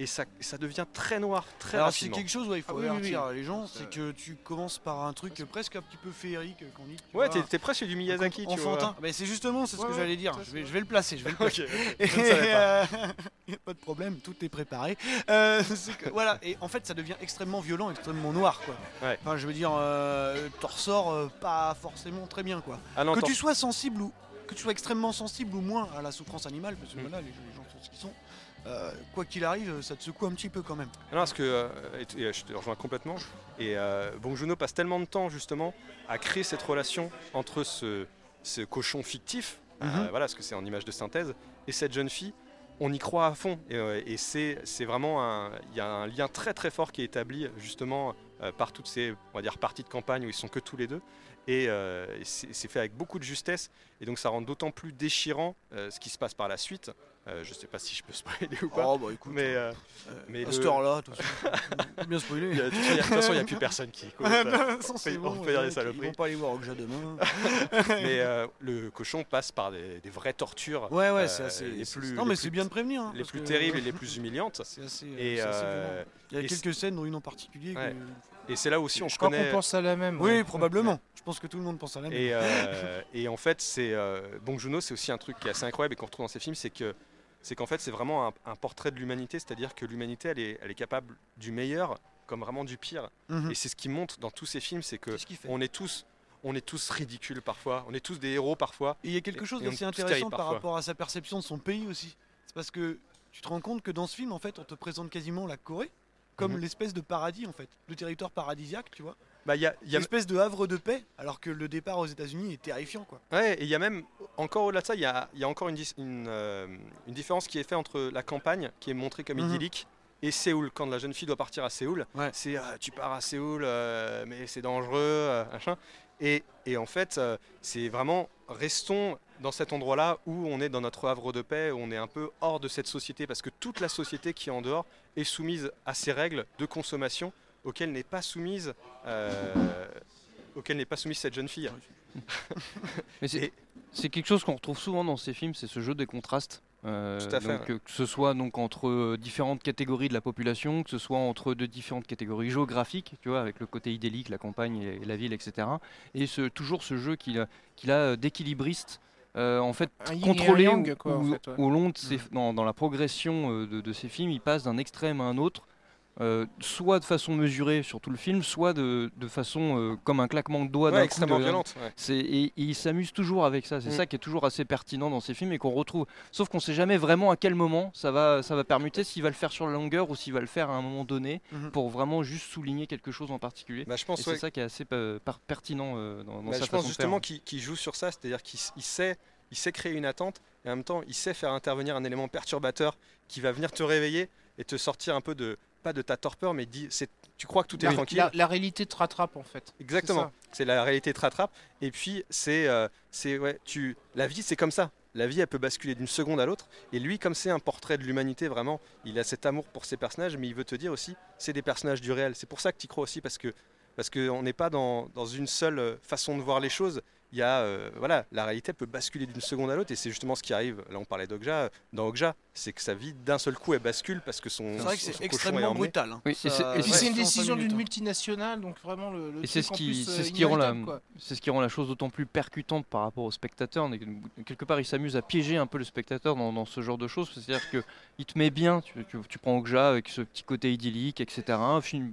et ça, ça devient très noir très alors c'est quelque chose ouais, il faut Ah oui, oui, avertir les gens Euh, c'est que tu commences par un truc presque un petit peu féerique qu'on dit tu Ouais, vois. t'es, presque du Miyazaki, tu enfantin. Bah, c'est justement c'est ce Ouais, que ouais, j'allais dire. Je vais, vrai. je vais le placer. Je vais le vois. placer. ok, Et, je ne savais pas. euh, pas de problème, tout est préparé. Euh, que- voilà, et en fait, ça devient extrêmement violent, extrêmement noir, quoi. Ouais. Enfin, je veux dire, euh, t'en ressors euh, pas forcément très bien, quoi. Ah non, que tu sois sensible ou que tu sois extrêmement sensible ou moins à la souffrance animale, parce que Mm. voilà, les, les gens sont ce qu'ils sont. Euh, quoi qu'il arrive, ça te secoue un petit peu quand même. Non, parce que euh, et- et je te rejoins complètement. Et euh, Bong Joon-ho passe tellement de temps justement à créer cette relation entre ce, ce cochon fictif, euh, Mhm. voilà, parce que c'est en image de synthèse, et cette jeune fille on y croit à fond. Et, euh, et c'est vraiment un. Il y a un lien très très fort qui est établi justement euh, par toutes ces on va dire, parties de campagne où ils sont que tous les deux. Et, euh, c'est c'est fait avec beaucoup de justesse. Et donc ça rend d'autant plus déchirant euh, ce qui se passe par la suite. Euh, je sais pas si je peux spoiler ou pas. Oh bah écoute, mais euh, euh, mais à le- cette heure-là, peut bien spoiler. de toute façon, il n'y a plus personne qui écoute. Ouais, euh, on fait- bon, on fait dire des saloperies. Ils vont pas aller voir Okja demain. mais euh, le cochon passe par des, des vraies tortures. Ouais, ouais, c'est assez. les plus- non, les mais plus- c'est bien de prévenir. hein, les plus que- terribles et les plus humiliantes. C'est assez. Et, assez. Il y a et quelques scènes, dont une en particulier. que- et c'est là aussi on Je crois connaît. qu'on pense à la même. Oui, ouais. probablement. Je pense que tout le monde pense à la même. Et, euh, et en fait, c'est euh, Bong Joon-ho, c'est aussi un truc qui est assez incroyable et qu'on retrouve dans ses films, c'est que c'est qu'en fait, c'est vraiment un, un portrait de l'humanité, c'est-à-dire que l'humanité, elle est, elle est capable du meilleur comme vraiment du pire. Mhm. Et c'est ce qui montre dans tous ces films, c'est que on est tous, on est tous ridicules parfois, on est tous des héros parfois. Et il y a quelque chose d'assez intéressant par rapport à sa perception de son pays aussi. C'est parce que tu te rends compte que dans ce film, en fait, on te présente quasiment la Corée comme Mhm. l'espèce de paradis, en fait, le territoire paradisiaque, tu vois. Bah, il y a, y a- L'espèce de havre de paix, alors que le départ aux États-Unis est terrifiant, quoi. Ouais, et il y a même, encore au-delà de ça, il y a, il y a encore une, une, euh, une différence qui est faite entre la campagne, qui est montrée comme Mhm. idyllique, et Séoul. Quand la jeune fille doit partir à Séoul, Ouais. c'est ah, tu pars à Séoul, euh, mais c'est dangereux, euh, machin. Et, et en fait, euh, c'est vraiment, restons dans cet endroit-là où on est dans notre havre de paix, où on est un peu hors de cette société, parce que toute la société qui est en dehors est soumise à ces règles de consommation auxquelles n'est pas soumise, euh, auxquelles n'est pas soumise cette jeune fille. Mais c'est Et- c'est quelque chose qu'on retrouve souvent dans ces films, c'est ce jeu des contrastes. Euh, Tout à fait, donc, que ce soit donc entre euh, différentes catégories de la population, que ce soit entre de différentes catégories géographiques, tu vois, avec le côté idyllique, la campagne et, la ville, etc. Et ce, toujours ce jeu qu'il a, qu'il a d'équilibriste, euh, en fait, Un contrôlé yang, au- quoi, en au, fait, ouais. au long de ses, dans, dans la progression de, de ces films, il passe d'un extrême à un autre. Euh, soit de façon mesurée sur tout le film, soit de, de façon euh, comme un claquement de doigts Ouais, extrêmement de- violente. ouais. c'est et, et il s'amuse toujours avec ça. C'est Mm. ça qui est toujours assez pertinent dans ces films et qu'on retrouve. Sauf qu'on sait jamais vraiment à quel moment ça va, ça va permuter, s'il va le faire sur la longueur ou s'il va le faire à un moment donné Mhm. pour vraiment juste souligner quelque chose en particulier. Bah, je Et pense c'est ça qui est assez euh, par- pertinent dans, dans Bah, sa je façon pense de justement faire. qu'il qu'il joue sur ça, c'est-à-dire qu'il il sait, il sait créer une attente et en même temps il sait faire intervenir un élément perturbateur qui va venir te réveiller et te sortir un peu de pas de ta torpeur mais dit c'est tu crois que tout est tranquille la- la réalité te rattrape en fait. exactement c'est la réalité te rattrape et puis c'est euh, c'est ouais tu la vie c'est comme ça la vie elle peut basculer d'une seconde à l'autre et lui comme c'est un portrait de l'humanité vraiment il a cet amour pour ses personnages mais il veut te dire aussi c'est des personnages du réel c'est pour ça que tu crois aussi parce que parce qu'on n'est pas dans, dans une seule euh, façon de voir les choses. Il y a, euh, voilà, la réalité elle peut basculer d'une seconde à l'autre et c'est justement ce qui arrive. Là, on parlait d'Okja. Dans Okja, c'est que sa vie d'un seul coup elle bascule parce que son. C'est vrai que c'est extrêmement brutal. hein. Oui, et Ça- c'est- et c'est une décision d'une hein. multinationale, donc vraiment le, le Et c'est ce qui, plus, c'est ce qui rend la, inévitable, quoi. c'est ce qui rend la chose d'autant plus percutante par rapport au spectateur. Quelque part, il s'amuse à piéger un peu le spectateur dans, dans ce genre de choses. C'est-à-dire que il te met bien. Tu, tu, tu prends Okja avec ce petit côté idyllique, etc. Film,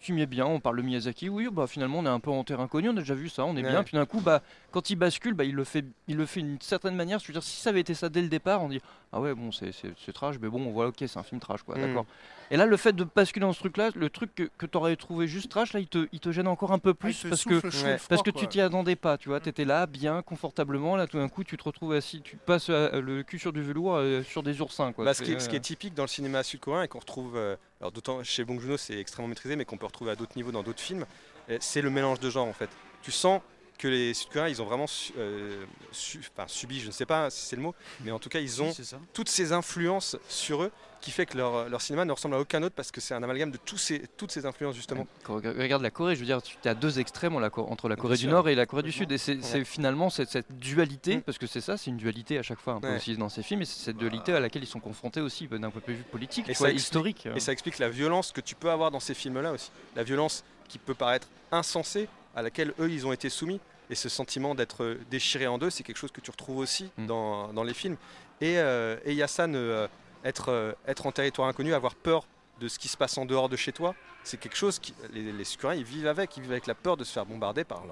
tu m'y es bien. On parle de Miyazaki. Oui, bah finalement, on est un peu en terrain inconnu. On a déjà vu ça. On est Ouais. bien. Puis d'un coup, bah quand il bascule, bah il le fait, il le fait d'une certaine manière. Je veux dire, si ça avait été ça dès le départ, on dit ah ouais, bon, c'est trash, mais bon, voilà, ok, c'est un film trash, quoi. Mm. D'accord. Et là, le fait de basculer dans ce truc-là, le truc que, que tu aurais trouvé juste trash, là, il te, il te gêne encore un peu Ah, plus parce que ouais, parce que quoi. tu t'y attendais pas, tu vois, tu étais là, bien, confortablement, là tout d'un coup tu te retrouves assis, tu passes euh, le cul sur du velours euh, sur des oursins quoi. Bah, ce, qui est, C'est, ce qui est euh, typique dans le cinéma sud-coréen et qu'on retrouve, euh, alors d'autant chez Bong Joon-ho c'est extrêmement maîtrisé, mais qu'on peut retrouver à d'autres niveaux dans d'autres films, euh, c'est le mélange de genres en fait. Tu sens que les Sud-Coréens ils ont vraiment su- euh, su- enfin, subi, je ne sais pas si c'est le mot, mais en tout cas ils ont toutes ces influences sur eux qui fait que leur, leur cinéma ne ressemble à aucun autre parce que c'est un amalgame de tous ces, toutes ces influences justement. Quand on regarde la Corée, je veux dire, tu as deux extrêmes la entre la Corée du. Nord et la Corée du Sud. Et c'est finalement cette, cette dualité, Mm. parce que c'est ça, c'est une dualité à chaque fois un peu Ouais. aussi dans ces films, et c'est cette dualité à laquelle ils sont confrontés aussi bah, d'un point de vue politique, Et tu ça vois, explique- historique. Et ça explique la violence que tu peux avoir dans ces films-là aussi. La violence qui peut paraître insensée, à laquelle eux ils ont été soumis. Et ce sentiment d'être déchiré en deux, c'est quelque chose que tu retrouves aussi Mm. dans, dans les films. Et euh, et Yassane, euh, être, euh, être en territoire inconnu, avoir peur de ce qui se passe en dehors de chez toi, c'est quelque chose qui les, les ils vivent avec, ils vivent avec la peur de se faire bombarder par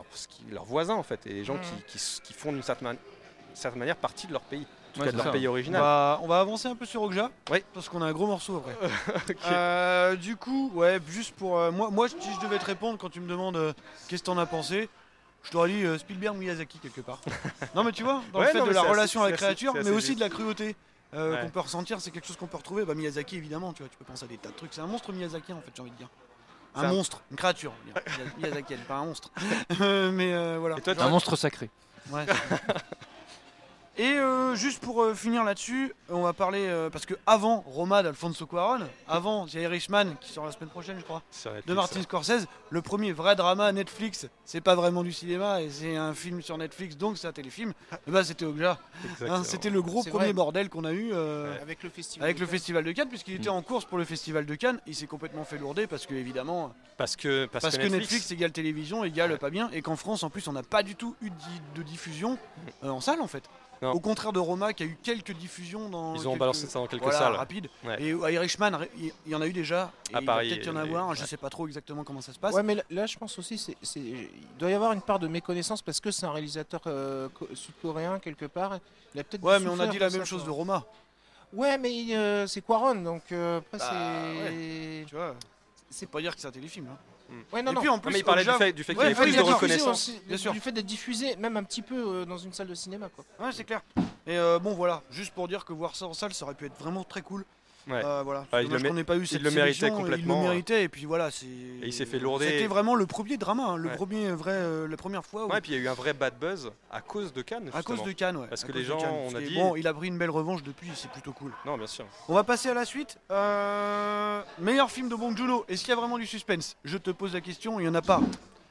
leurs voisins en fait, et les gens Mm. qui, qui s- qui font d'une certaine, man- certaine manière partie de leur pays, tout Ouais, cas c'est de leur ça. pays On va, on va avancer un peu sur Okja. Oui. Parce qu'on a un gros morceau après. Euh, du coup, ouais, juste pour. euh, moi, moi, si je devais te répondre quand tu me demandes euh, qu'est-ce que t'en as pensé, je t'aurais dit euh, Spielberg Miyazaki quelque part. non, mais tu vois, dans Ouais, le fait non, de la assez- relation à la créature, mais aussi juste. de la cruauté. euh, Ouais. qu'on peut ressentir, c'est quelque chose qu'on peut retrouver. Bah, Miyazaki, évidemment, tu vois, tu peux penser à des tas de trucs. C'est un monstre Miyazaki, en fait, j'ai envie de dire. Un monstre, une créature. Miyazaki, pas un monstre. Mais euh, voilà. Et toi, Un monstre sacré. Ouais. Et euh, juste pour euh, finir là-dessus, on va parler euh, parce que avant Roma d'Alfonso Cuarón, avant The Irishman qui sort la semaine prochaine, je crois, Netflix, de Martin Scorsese, le premier vrai drama Netflix, c'est pas vraiment du cinéma et c'est un film sur Netflix donc c'est un téléfilm. Et bah c'était Okja. exactement. Hein, c'était le gros premier vrai. bordel qu'on a eu euh, Avec le festival. avec de le Cannes. festival de Cannes puisqu'il était Mm. en course pour le festival de Cannes. Il s'est complètement fait lourder parce que évidemment Parce que, parce parce, que que Netflix, Netflix, égale télévision égale Ouais. pas bien et qu'en France en plus on n'a pas du tout eu de, di- de diffusion euh, en salle en fait. Non. Au contraire de Roma qui a eu quelques diffusions dans ils ont quelques- balancé ça dans quelques voilà, salles. rapide. Ouais. Et à Irishman, il y en a eu déjà. Et À Paris, peut-être y en et- avoir. Je ouais. sais pas trop exactement comment ça se passe. Ouais, mais là, là, je pense aussi, c'est, c'est- il doit y avoir une part de méconnaissance parce que c'est un réalisateur euh, co- sud-coréen quelque part. Il a peut-être Ouais, mais on a dit la même ça, chose de. Roma. Ouais, mais euh, c'est Quaron, donc euh, après Bah, c'est. Tu vois, c'est pas dire que c'est un téléfilm. hein. Ouais, non, et non. puis en Non, plus, mais il parlait du fait, du fait qu'il y ait plus de reconnaissance. aussi, bien sûr. Du fait d'être diffusé, même un petit peu euh, dans une salle de cinéma, quoi. Ouais, c'est clair. Et euh, bon, voilà, juste pour dire que voir ça en salle, ça aurait pu être vraiment très cool. Ouais. Euh, voilà. Il le qu'on n'ait pas eu cette le méritait complètement, Il le méritait, et puis voilà, c'est. Et il s'est fait lourder. C'était vraiment le premier drama, hein, le Ouais. premier vrai, euh, la première fois. où- Ouais, et puis il y a eu un vrai bad buzz à cause de Cannes. à cause de Cannes, ouais. Parce à que les gens, Cannes. on a Parce que dit- Bon, il a pris une belle revanche depuis, c'est plutôt cool. Non, bien sûr. On va passer à la suite. Euh, Meilleur film de Bong Joon-ho. Est-ce qu'il y a vraiment du suspense? Je te pose la question. Il n'y en a pas.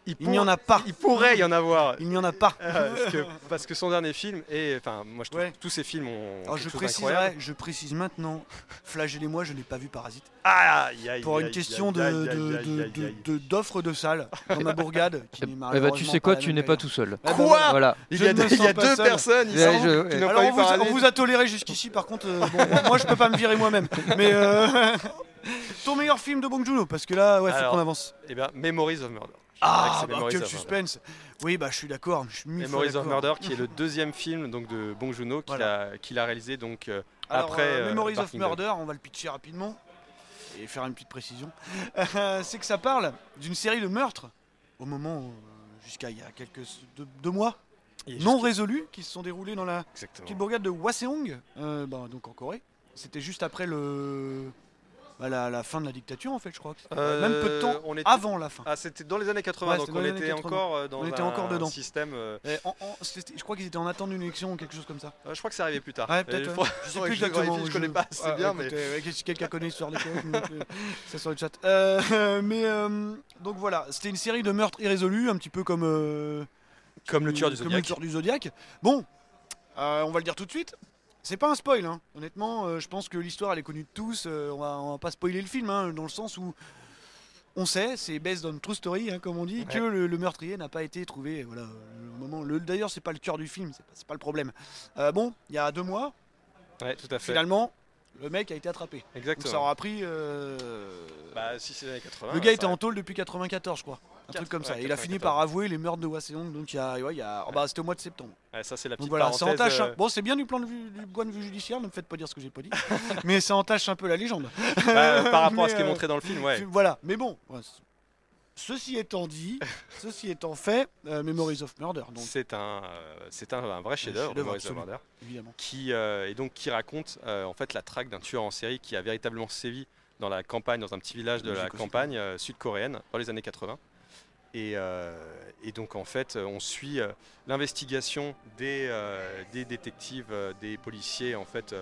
Il n'y en a pas. Il pourrait y en avoir. Il n'y en a pas. Euh, parce, que, parce que son dernier film, et enfin, moi je trouve Ouais. que tous ses films ont Alors, quelque je préciserai, je précise maintenant. Flagellez-moi, je n'ai pas vu Parasite. Aïe, Pour aïe, une question aïe, de de- d'offre salle dans ma bourgade. Qui n'est Eh bah tu sais quoi, tu n'es pas tout seul. Ah bah Quoi voilà. Il y a, il y a deux seul. personnes ici qui n'ont pas on eu vous, Parasite. on vous a toléré jusqu'ici, par contre, euh, moi, je peux pas me virer moi-même. Mais euh, ton meilleur film de Bong Joon-ho, parce que là, ouais, faut qu'on avance. Eh bien, Memories of Murder. Ah, c'est bah, quel suspense. Oui, bah je suis d'accord. Memories of. Murder, qui est le deuxième film donc de Bong Joon-ho qu'il Voilà. a, réalisé donc euh, Alors, après euh, euh, Memories of. Murder, on va le pitcher rapidement et faire une petite précision. C'est que ça parle d'une série de meurtres au moment jusqu'à il y a quelques deux, deux mois non résolus qui se sont déroulés dans la Exactement. petite bourgade de Waseong, euh, bah, donc en Corée. C'était juste après le bah, la, la fin de la dictature en fait, je crois. Euh, Même peu de temps on était- avant la fin. Ah, c'était dans les années 80, Ouais, donc on les était, années 80. encore euh, dans On était un encore dedans. système. euh, Et en- en- c'était- je crois qu'ils étaient en attente d'une élection ou quelque chose comme ça. euh, je crois que c'est arrivé plus tard. Ouais, Euh, peut-être. ouais. Je sais plus je exactement. vérifie, je connais pas assez Ah, bien, mais. si quelqu'un connaît l'histoire des choses, donc, euh, c'est sur le chat. Euh, mais euh, donc voilà, c'était une série de meurtres irrésolus, un petit peu comme. euh, Comme le tueur du comme Zodiac. le tueur du Zodiac. Bon, euh, on va le dire tout de suite. C'est pas un spoil, hein. honnêtement. euh, je pense que l'histoire elle est connue de tous. euh, on, va, on va pas spoiler le film, hein, dans le sens où on sait, c'est based on true story, hein, comme on dit, que le, le meurtrier n'a pas été trouvé. Voilà, le moment. Le, D'ailleurs, c'est pas le cœur du film, c'est pas, pas le problème. Euh, bon, il y a deux mois, Ouais, tout à fait. finalement, le mec a été attrapé. Donc ça Exactement. aura pris. euh, Bah, si c'est les années 80. le gars était en taulle depuis 94, je crois. Un truc comme ça. ouais, Et il a fini 94. par avouer les meurtres de Wasseong. Donc il y a, ouais, il y a... oh, bah, c'était au mois de septembre. Ouais, ça, c'est la Donc petite voilà, ça entache. euh, Bon, c'est bien du, plan de vue, du point de vue judiciaire, ne me faites pas dire ce que j'ai pas dit. mais ça entache un peu la légende. bah, par rapport à ce qui est Mais, montré dans le film, ouais. euh, Voilà, mais bon. Ceci étant dit, ceci étant fait, euh, Memories of Murder, donc C'est un, euh, c'est un, un vrai chef-d'œuvre, Memories of. Murder, évidemment. qui euh, et donc qui raconte euh, en fait la traque d'un tueur en série qui a véritablement sévi dans la campagne, dans un petit village de la campagne euh, sud-coréenne dans les années 80. Et, euh, et donc en fait, on suit euh, l'investigation des, euh, des détectives, des policiers en fait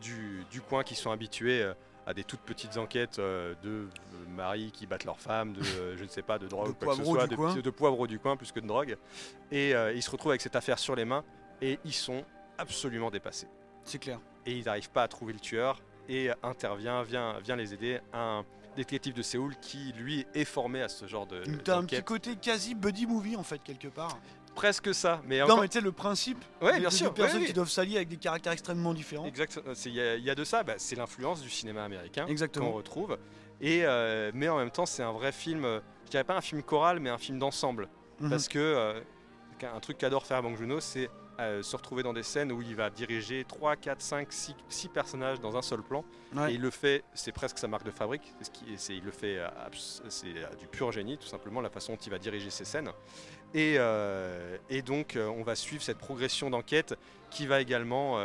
du, du coin qui sont habitués à des toutes petites enquêtes de maris qui battent leurs femmes, de je ne sais pas, de drogue De ou quoi que ce soit, du de, poivreaux du coin plus que de drogue. Et ils se retrouvent avec cette affaire sur les mains et ils sont absolument dépassés. C'est clair. Et ils n'arrivent pas à trouver le tueur et intervient, vient, vient les aider un détective de Séoul qui lui est formé à ce genre de T'as un petit côté quasi buddy movie en fait, quelque part. Presque ça, mais Non, encore- mais tu sais, le principe Ouais, des- bien des sûr, deux personnes oui. qui doivent s'allier avec des caractères extrêmement différents. Exact, euh, il y, a- il y a de ça, bah, c'est l'influence du cinéma américain qu'on retrouve. Et, euh, mais en même temps, c'est un vrai film, euh, je dirais pas un film choral, mais un film d'ensemble. Mhm. Parce que euh, un truc qu'adore faire Bong Joon-ho, c'est euh, se retrouver dans des scènes où il va diriger 3, 4, 5, 6, personnages dans un seul plan. Ouais. Et il le fait, c'est presque sa marque de fabrique. C'est il le fait, euh, c'est euh, du pur génie, tout simplement, la façon dont il va diriger ses scènes. Et, euh, et donc, on va suivre cette progression d'enquête qui va également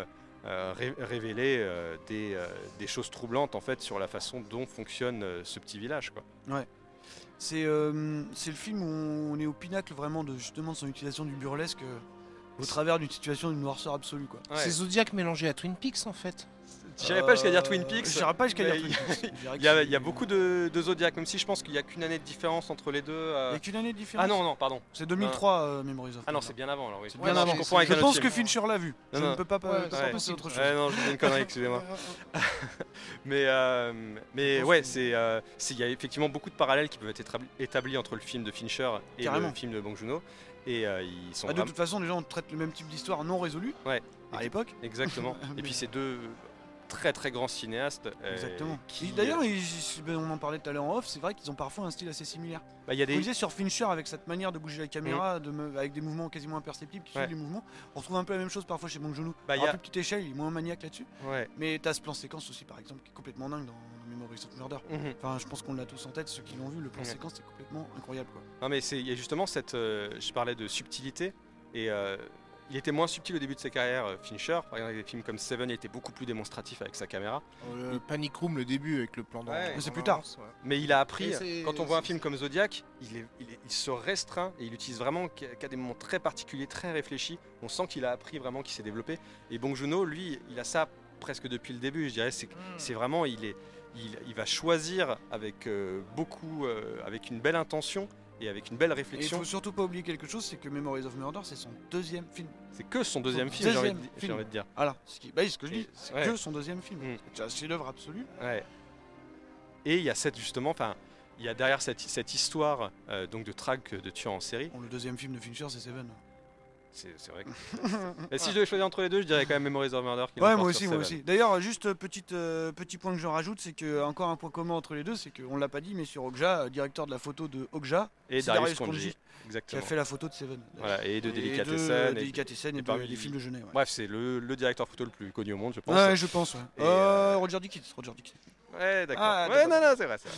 euh, ré- révéler des, des choses troublantes en fait sur la façon dont fonctionne ce petit village. Quoi. C'est euh, c'est le film où on est au pinacle vraiment de justement son utilisation du burlesque au travers d'une situation d'une noirceur absolue quoi. Ouais. C'est Zodiac mélangé à Twin Peaks en fait. J'irais pas jusqu'à dire Twin Peaks. J'irais pas jusqu'à dire Twin Peaks. Il y, a, il y beaucoup de, de Zodiac, même si je pense qu'il n'y a qu'une année de différence entre les deux. euh. Il y a qu'une année de différence. Ah non, non, pardon. C'est 2003 euh, Memories of Ah non, c'est bien avant alors oui. C'est Ouais, bien avant. Je avec pense que. Fincher l'a vu. Non, Je non. ne peux pas Ouais, pas c'est penser à autre chose. Ouais, non, je dis une connerie, excusez-moi. mais euh, mais ouais, c'est euh, c'est- il y a effectivement beaucoup de parallèles qui peuvent être établi- établis entre le film de Fincher et Carrément. le film de Bong Joon-ho et euh, ils sont Ah, de toute façon, déjà, on traite le même type d'histoire non résolue Ouais. à l'époque. exactement. et puis c'est deux très très grands cinéastes. euh, Exactement. qui- D'ailleurs, ils- ben, on en parlait tout à l'heure en off, c'est vrai qu'ils ont parfois un style assez similaire. bah, y a On des disait sur Fincher avec cette manière de bouger la caméra, de me- avec des mouvements quasiment imperceptibles qui Ouais. suivent les mouvements. On retrouve un peu la même chose parfois chez Bong Joon-ho. Bah, à a- plus petite échelle, il est moins maniaque là-dessus. ouais. Mais t'as ce plan séquence aussi, par exemple, qui est complètement dingue dans Memories of Murder. Mhm. Enfin, je pense qu'on l'a tous en tête, ceux qui l'ont vu, le plan Ouais. séquence est complètement incroyable. Quoi. Non mais c'est il y a justement cette euh, je parlais de subtilité et euh, il était moins subtil au début de sa carrière euh, Fincher par exemple avec des films comme Seven il était beaucoup plus démonstratif avec sa caméra Euh, le Panic Room, le début avec le plan Ouais, mais c'est plus tard. ouais. mais il a appris c'est- quand on voit un c'est- film comme Zodiac il, est- il est- il se restreint et il utilise vraiment qu'à des moments très particuliers très réfléchis on sent qu'il a appris vraiment qu'il s'est développé et Bong Joon-ho lui il a ça presque depuis le début je dirais c'est c'est vraiment il est il, il va choisir avec euh, beaucoup euh, avec une belle intention et avec une belle Et il réflexion faut surtout pas oublier quelque chose, c'est que Memories of Murder, c'est son deuxième film. c'est que son deuxième Son film j'ai envie, de- envie dire Voilà, ce qui, bah, ce que je dis, c'est ouais. que son deuxième film. Mm. C'est un chef-d'œuvre absolu. Ouais. Et il y a cette justement, enfin, il y a derrière cette, cette histoire euh, donc de traque de tueurs en série. Bon, le deuxième film de Fincher, c'est Seven. C'est vrai. Que... Et si je devais choisir entre les deux, je dirais quand même Memories of Murder. Qui Ouais, moi aussi, moi aussi. D'ailleurs, juste euh, petite, euh, petit point que je rajoute, c'est que encore un point commun entre les deux, c'est qu'on l'a pas dit, mais sur Okja, euh, directeur de la photo de Okja, Et Darius qui a fait la photo de Seven. Voilà, et de Delicatessen. de et- et, et parmi- des films de Genet. Ouais, Bref, c'est le, le directeur photo le plus connu au monde, je pense. Ouais, je pense. Ouais. Euh, euh, Roger Dickens. Roger Dickens. Ouais, d'accord. Ah, ouais, non, non, c'est vrai, vrai.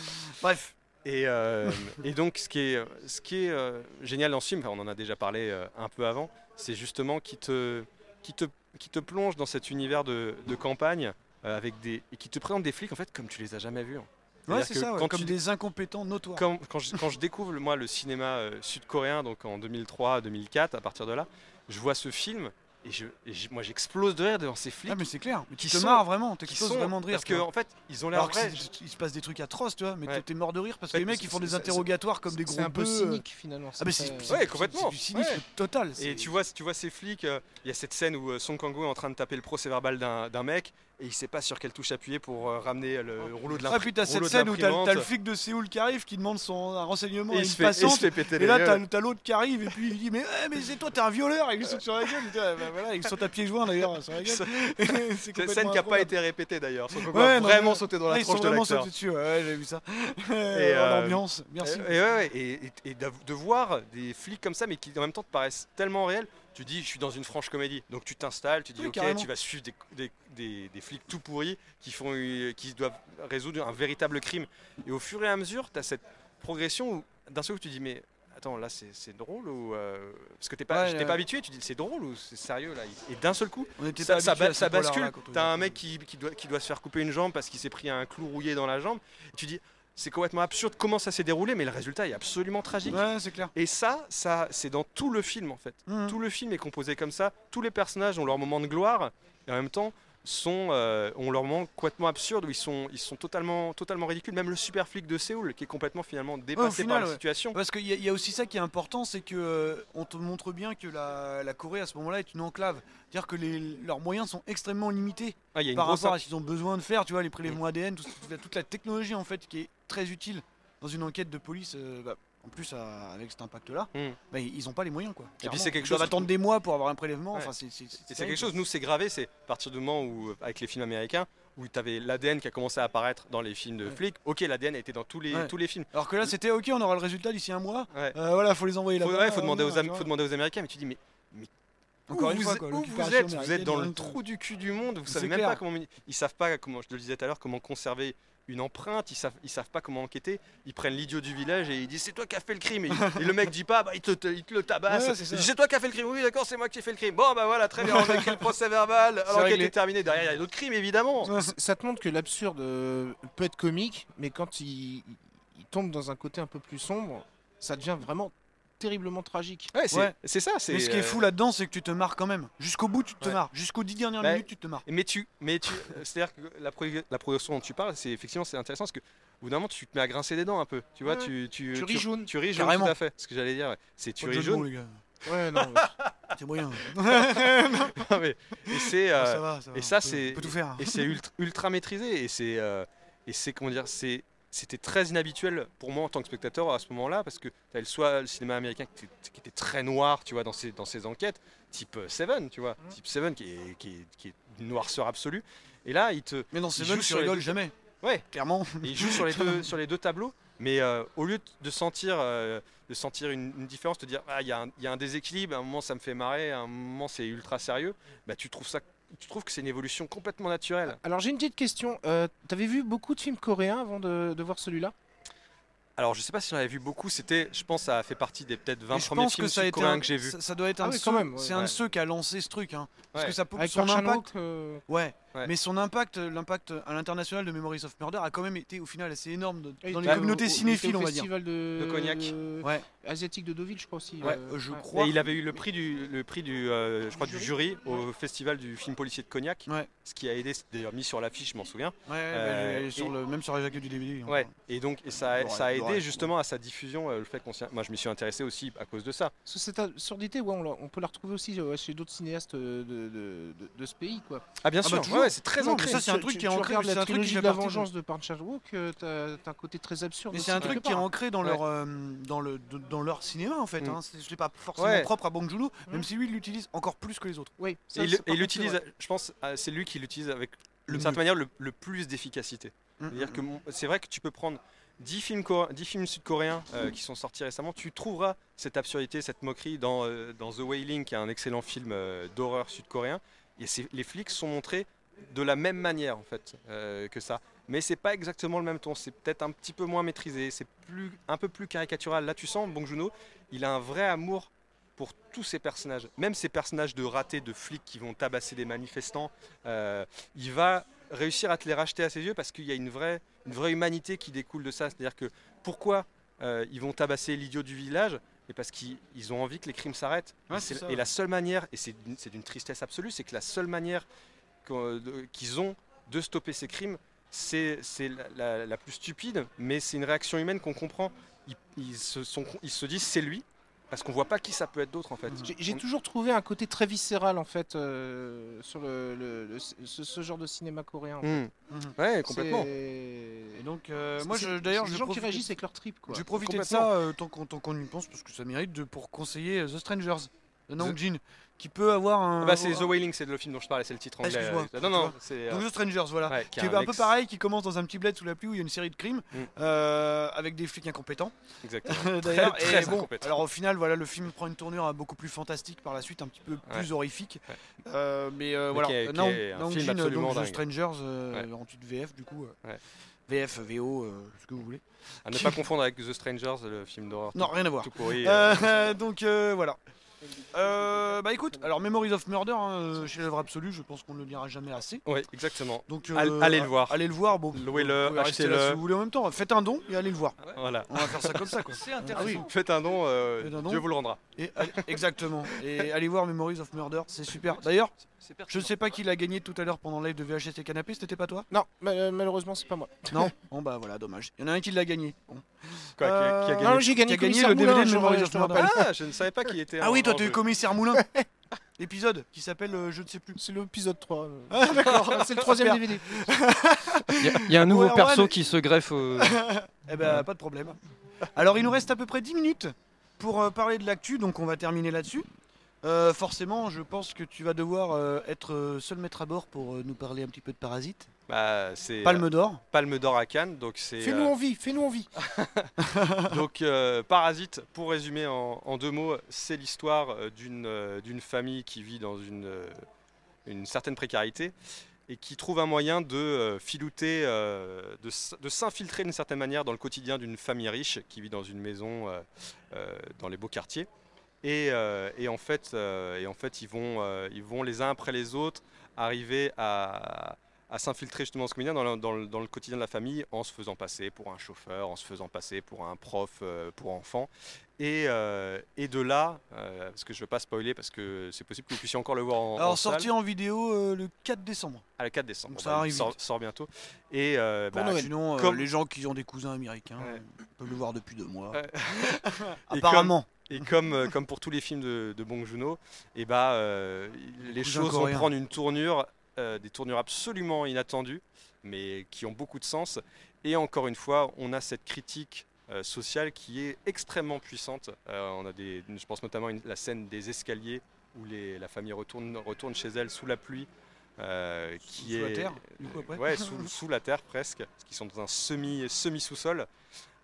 Bref. Et, euh, et donc, ce qui est, ce qui est euh, génial dans ce film, enfin, on en a déjà parlé euh, un peu avant, c'est justement qui te, qui, te, qui te plonge dans cet univers de, de campagne euh, avec des, et qui te présente des flics en fait comme tu les as jamais vus. hein. Ouais, c'est ça, ouais, quand comme tu- des incompétents notoires. Quand, quand je, quand je découvre moi le cinéma euh, sud-coréen, donc en 2003-2004, à partir de là, je vois ce film et, je, et moi j'explose de rire devant ces flics. Ah, mais c'est clair. Mais tu te sont- marres vraiment. qui T'exploses vraiment de rire. Parce qu'en fait, ils ont l'air vrais. il se passe des trucs atroces, tu vois, mais Ouais. t'es mort de rire parce que les mecs ils font des interrogatoires comme des gros C'est un peu cynique finalement. Ah, mais c'est Ouais, complètement. c'est du cynisme Ouais. total. Et tu vois, tu vois ces flics, euh, il y a cette scène où euh, Song Kang-ho est en train de taper le procès verbal d'un mec et il sait pas sur quelle touche appuyer pour euh, ramener le rouleau de Ah, l'imprimante. puis t'as cette scène où t'as le flic de Séoul qui arrive qui demande son un renseignement Et à il une se fait, et il passante. fait péter Et là, t'as l'autre qui arrive et puis il dit Mais, ouais, mais c'est toi, t'es un violeur Et il lui saute sur la gueule. Il dit, Ah, bah, voilà, ils sont à pieds joints d'ailleurs sur la gueule. C'est Cette complètement scène qui n'a pas été répétée d'ailleurs. Ouais, a non, vraiment mais- sauté dans la Ouais, ils sont tronche de vraiment sautés dessus. Ouais, j'ai vu ça. Et, euh, L'ambiance, merci. Et, et ouais, ouais, et, et- et de voir des flics comme ça, mais qui en même temps te paraissent tellement réels, tu dis, je suis dans une franche comédie. Donc tu t'installes, tu dis, Oui, ok, carrément. tu vas suivre des, des- des- des flics tout pourris qui, font, euh, qui doivent résoudre un véritable crime. Et au fur et à mesure, tu as cette progression où d'un seul coup tu dis, mais attends, là c'est drôle ou. euh, parce que t'es pas, Ouais, j'étais ouais. pas habitué, tu dis, c'est drôle ou c'est sérieux là? Et d'un seul coup, ça, ça ba- ça bascule. T'as un mec qui, qui doit, qui doit se faire couper une jambe parce qu'il s'est pris un clou rouillé dans la jambe. Et tu dis, c'est complètement absurde comment ça s'est déroulé, mais le résultat est absolument tragique. Ouais, c'est clair. Et ça, ça c'est dans tout le film en fait. Mhm. Tout le film est composé comme ça. Tous les personnages ont leur moment de gloire et en même temps sont, euh, ont leur moment complètement absurde où ils sont, ils sont totalement, totalement ridicules. Même le super flic de Séoul qui est complètement finalement dépassé final, par la ouais. situation. Parce qu'il y, y a aussi ça qui est important, c'est que euh, on te montre bien que la, la Corée à ce moment-là est une enclave. C'est-à-dire que les- leurs moyens sont extrêmement limités Ah, il y a une par rapport à ce qu'ils ont besoin de faire. Tu vois, les prélèvements ADN, tout- toute, la- toute la technologie en fait qui est très utile dans une enquête de police. euh, bah, en plus, à- avec cet impact-là, Mm. bah, ils n'ont pas les moyens quoi. puis Clairement. c'est quelque Ils doivent chose- attendre des mois pour avoir un prélèvement. Ouais. Enfin, c'est Et quelque chose, nous c'est gravé, c'est à partir du moment où, euh, avec les films américains, où tu avais l'ADN qui a commencé à apparaître dans les films de Ouais. flics. Ok, l'ADN a été dans tous les, Ouais. tous les films. Alors que là, c'était ok, on aura le résultat d'ici un mois. Ouais. Euh, voilà, faut les envoyer Faut, là-bas. ouais, faut demander, aux, tu Am- vois. faut demander aux Américains, mais tu dis, mais Encore une vous, fois, quoi, où vous êtes, vous êtes dans le trou du cul du monde, vous C'est savez même pas comment. Ils savent pas, comment je te le disais tout à l'heure, comment conserver une empreinte, ils savent, ils savent pas comment enquêter, ils prennent l'idiot du village et ils disent c'est toi qui as fait le crime. Et, le mec dit pas, bah, il, te, te- il te le tabasse. Ouais, c'est Il ça. dit, c'est toi qui as fait le crime, oui d'accord, c'est moi qui ai fait le crime. Bon bah voilà, très bien, on a écrit le procès verbal, l'enquête est terminée. Derrière, il y a d'autres crimes évidemment. Ça te montre que l'absurde euh, peut être comique, mais quand il, il tombe dans un côté un peu plus sombre, ça devient vraiment terriblement tragique. Ouais, c'est Ouais. c'est ça. Mais ce qui est euh, fou là-dedans, c'est que tu te marres quand même. Jusqu'au bout, tu te Ouais. marres. Jusqu'aux 10 dernières Bah, minutes, tu te marres. Mais tu, mais tu, euh, c'est-à-dire que la, pro- la progression dont tu parles, c'est effectivement c'est intéressant parce que au bout d'un moment tu te mets à grincer des dents un peu. Tu vois, Ouais, tu, tu, Tu ris jaune. Tu ris jaune, Carrément. tout à fait. Ce que j'allais dire, ouais. c'est tu de ris jaune. les gars. Ouais, non, C'est moyen. Ah, mais- et c'est euh, ça va, ça va, et ça, on peut- c'est- on peut tout faire. et c'est ultra, ultra maîtrisé et c'est euh, et c'est comment dire c'est c'était très inhabituel pour moi en tant que spectateur à ce moment-là parce que tu avais soit le cinéma américain qui était, qui était très noir tu vois dans ses, dans ses enquêtes type euh, Seven tu vois type Seven qui est, qui, est, qui est une noirceur absolue et là il te Mais dans Seven, tu rigoles deux- jamais. Ouais. Clairement. Et il joue sur les deux, sur les deux tableaux, mais euh, au lieu de sentir, euh, de sentir une, une différence, te dire ah il y, a un- il y a un déséquilibre, à un moment ça me fait marrer, à un moment c'est ultra sérieux, bah tu trouves ça, tu trouves que c'est une évolution complètement naturelle? Alors j'ai une petite question. Euh, T'avais vu beaucoup de films coréens avant de, de voir celui-là? Alors je sais pas si j'en avais vu beaucoup, c'était, je pense, ça a fait partie des peut-être 20 Et je premiers pense films que ça a été sud-coréens un- que j'ai vus. Ça, ça doit être Ah un oui, de quand ceux- ouais. C'est un de ceux qui a lancé ce truc. Hein. Parce Ouais. que ça, Avec son impact. Euh, Ouais. Ouais. Mais son impact, l'impact à l'international de Memories of Murder a quand même été au final assez énorme de- dans les était communautés cinéphiles, au on va dire. festival de, De Cognac. Ouais. asiatique de Deauville, je crois aussi. Ouais, euh, je crois. Et il avait eu le prix du, le prix du, euh, je crois, du jury au festival du film policier de Cognac, Ouais. ce qui a aidé, c'est d'ailleurs mis sur l'affiche, je m'en souviens. Ouais, Euh, bah, sur et- le, même sur la jaquette du DVD. hein. Ouais. Et donc et ça, a- L'oreille, ça a aidé justement à sa diffusion, euh, le fait qu'on moi je m'y suis intéressé aussi à cause de ça. Cette absurdité, ouais, on, on peut la retrouver aussi euh, chez d'autres cinéastes euh, de, de- de- de ce pays. Quoi. Ah bien Ah sûr, bah, toujours. Ouais, c'est très ancré. ça, c'est un truc qui est ancré, c'est la un truc qui de la vengeance de Park Chan-wook, euh, t'as un côté très absurde. Mais c'est un truc qui est part. ancré dans leur euh, dans le dans leur cinéma en fait. Mm. Hein. C'est c'est pas forcément propre à Bong Joon-ho, même Mm. si lui il l'utilise encore plus que les autres. Oui, Et il l'utilise, vrai. je pense, euh, c'est lui qui l'utilise avec d'une certaine mieux. manière le, le plus d'efficacité. Mm, C'est-à-dire mm, que mm. c'est vrai que tu peux prendre 10 films, coré- 10 films sud-coréens euh, qui sont sortis récemment, tu trouveras cette absurdité, cette moquerie dans, euh, dans The Wailing, qui est un excellent film euh, d'horreur sud-coréen. Et les flics sont montrés de la même manière en fait euh, que ça. Mais c'est pas exactement le même ton, c'est peut-être un petit peu moins maîtrisé, c'est plus, un peu plus caricatural. Là tu sens Bong il a un vrai amour pour tous ces personnages, même ces personnages de ratés, de flics qui vont tabasser des manifestants, euh, il va réussir à te les racheter à ses yeux parce qu'il y a une vraie, une vraie humanité qui découle de ça. C'est-à-dire que pourquoi euh, ils vont tabasser l'idiot du village? Et parce qu'ils ils ont envie que les crimes s'arrêtent. Ouais, et, et la seule manière, et c'est d'une- tristesse absolue, c'est que la seule manière qu'ils ont de stopper ces crimes, c'est la, la- la plus stupide, mais c'est une réaction humaine qu'on comprend. Ils, ils se, sont, ils se disent c'est lui, parce qu'on voit pas qui ça peut être d'autre en fait. J'ai- J'ai On- toujours trouvé un côté très viscéral en fait euh, sur le, le- le- ce, ce genre de cinéma coréen. en fait. Hmm. Mhm. Ouais, complètement. Et donc euh, moi d'ailleurs des gens qui réagissent avec leur trip quoi. Je vais profiter de ça euh, tant qu'on y pense parce que ça mérite de pour conseiller euh, The Strangers de The- Namjoon qui peut avoir un Ah bah, c'est The Wailing, c'est le film dont je parlais, c'est le titre Ah, anglais. Euh, non, non, c'est. Donc euh, The Strangers, voilà. ouais, Qui est un peu pareil, qui commence dans un petit bled sous la pluie où il y a une série de crimes Mm. euh, avec des flics incompétents. Exactement. D'ailleurs, très et bon, alors au final, voilà, le film prend une tournure euh, beaucoup plus fantastique par la suite, un petit peu plus horrifique. Ouais. Euh, mais euh, Mais voilà, est- Nam- est un film euh, absolument donc, The. Strangers euh, en titre VF du coup. euh. VF, VO, euh, ce que vous voulez. À ne pas confondre avec The Strangers, le film d'horreur. Non, rien à voir. Tout pourri. euh, Euh, donc euh, voilà. Euh, bah écoute, alors Memories of Murder, hein, euh, chez l'œuvre absolue, je pense qu'on ne le dira jamais assez. Ouais, exactement. Donc euh, allez le voir. Allez le voir, bon. Louez-le, achetez-le. si vous voulez en même temps. Faites un don et allez le voir. Voilà. On va faire ça comme ça quoi. C'est Ah intéressant. oui. Faites un don, euh, Faites un don. Dieu vous le rendra. Et allez- exactement. Et allez voir Memories of Murder, c'est super. D'ailleurs, je pertinent. sais pas qui l'a gagné tout à l'heure pendant le live de VHS et Canapé, c'était pas toi Non, ma- malheureusement c'est pas moi. Non? Bon bah voilà, dommage. Il y en a un qui l'a gagné. Bon. Quoi, qui a- qui a Euh, gagné Non, j'ai gagné, Qui a gagné le DVD de Murder. Ah, je ne savais pas qu'il était Ah en- oui, toi en t'as eu jeu. Commissaire Moulin Épisode qui s'appelle euh, je ne sais plus. C'est l'épisode 3. euh. Ah d'accord, C'est le troisième Super. DVD. Il y, a- il y a un nouveau Ouais, perso ouais. qui se greffe au. Eh ben, pas de problème. Alors, il nous reste à peu près 10 minutes pour euh, parler de l'actu, donc on va terminer là-dessus. Euh, forcément, je pense que tu vas devoir euh, être euh, seul maître à bord pour euh, nous parler un petit peu de Parasite. Bah, c'est Palme euh, d'or. Palme d'or à Cannes, donc c'est. Fais-nous euh, envie, fais-nous envie. Donc euh, Parasite, pour résumer en, en deux mots, c'est l'histoire d'une euh, d'une famille qui vit dans une, euh, une certaine précarité et qui trouve un moyen de euh, filouter, euh, de, s- de s'infiltrer d'une certaine manière dans le quotidien d'une famille riche qui vit dans une maison euh, euh, dans les beaux quartiers. Et, euh, et en fait, euh, et en fait ils, vont, euh, ils vont les uns après les autres arriver à, à s'infiltrer justement dans ce quotidien, dans le, dans, le, dans le quotidien de la famille, en se faisant passer pour un chauffeur, en se faisant passer pour un prof euh, pour enfants. Et, euh, et de là, euh, parce que je ne veux pas spoiler, parce que c'est possible que vous puissiez encore le voir en, en Alors salle. sorti en vidéo le 4 décembre. Ah, le 4 décembre. Donc ça bah, arrive sort, bientôt. Et Pour bah, Noël. Sinon, comme- les gens qui ont des cousins américains Ouais. peuvent le voir depuis deux mois. Apparemment. Et comme, euh, comme pour tous les films de, de Bong Joon-ho, et bah, euh, les choses vont prendre une tournure, euh, des tournures absolument inattendues, mais qui ont beaucoup de sens. Et encore une fois, on a cette critique euh, sociale qui est extrêmement puissante. Euh, on a des, je pense notamment à une- la scène des escaliers où les- la famille retourne, retourne chez elle sous la pluie. euh, qui Sous la est terre, du coup, après ouais sous, sous la terre presque parce qu'ils sont dans un semi semi sous-sol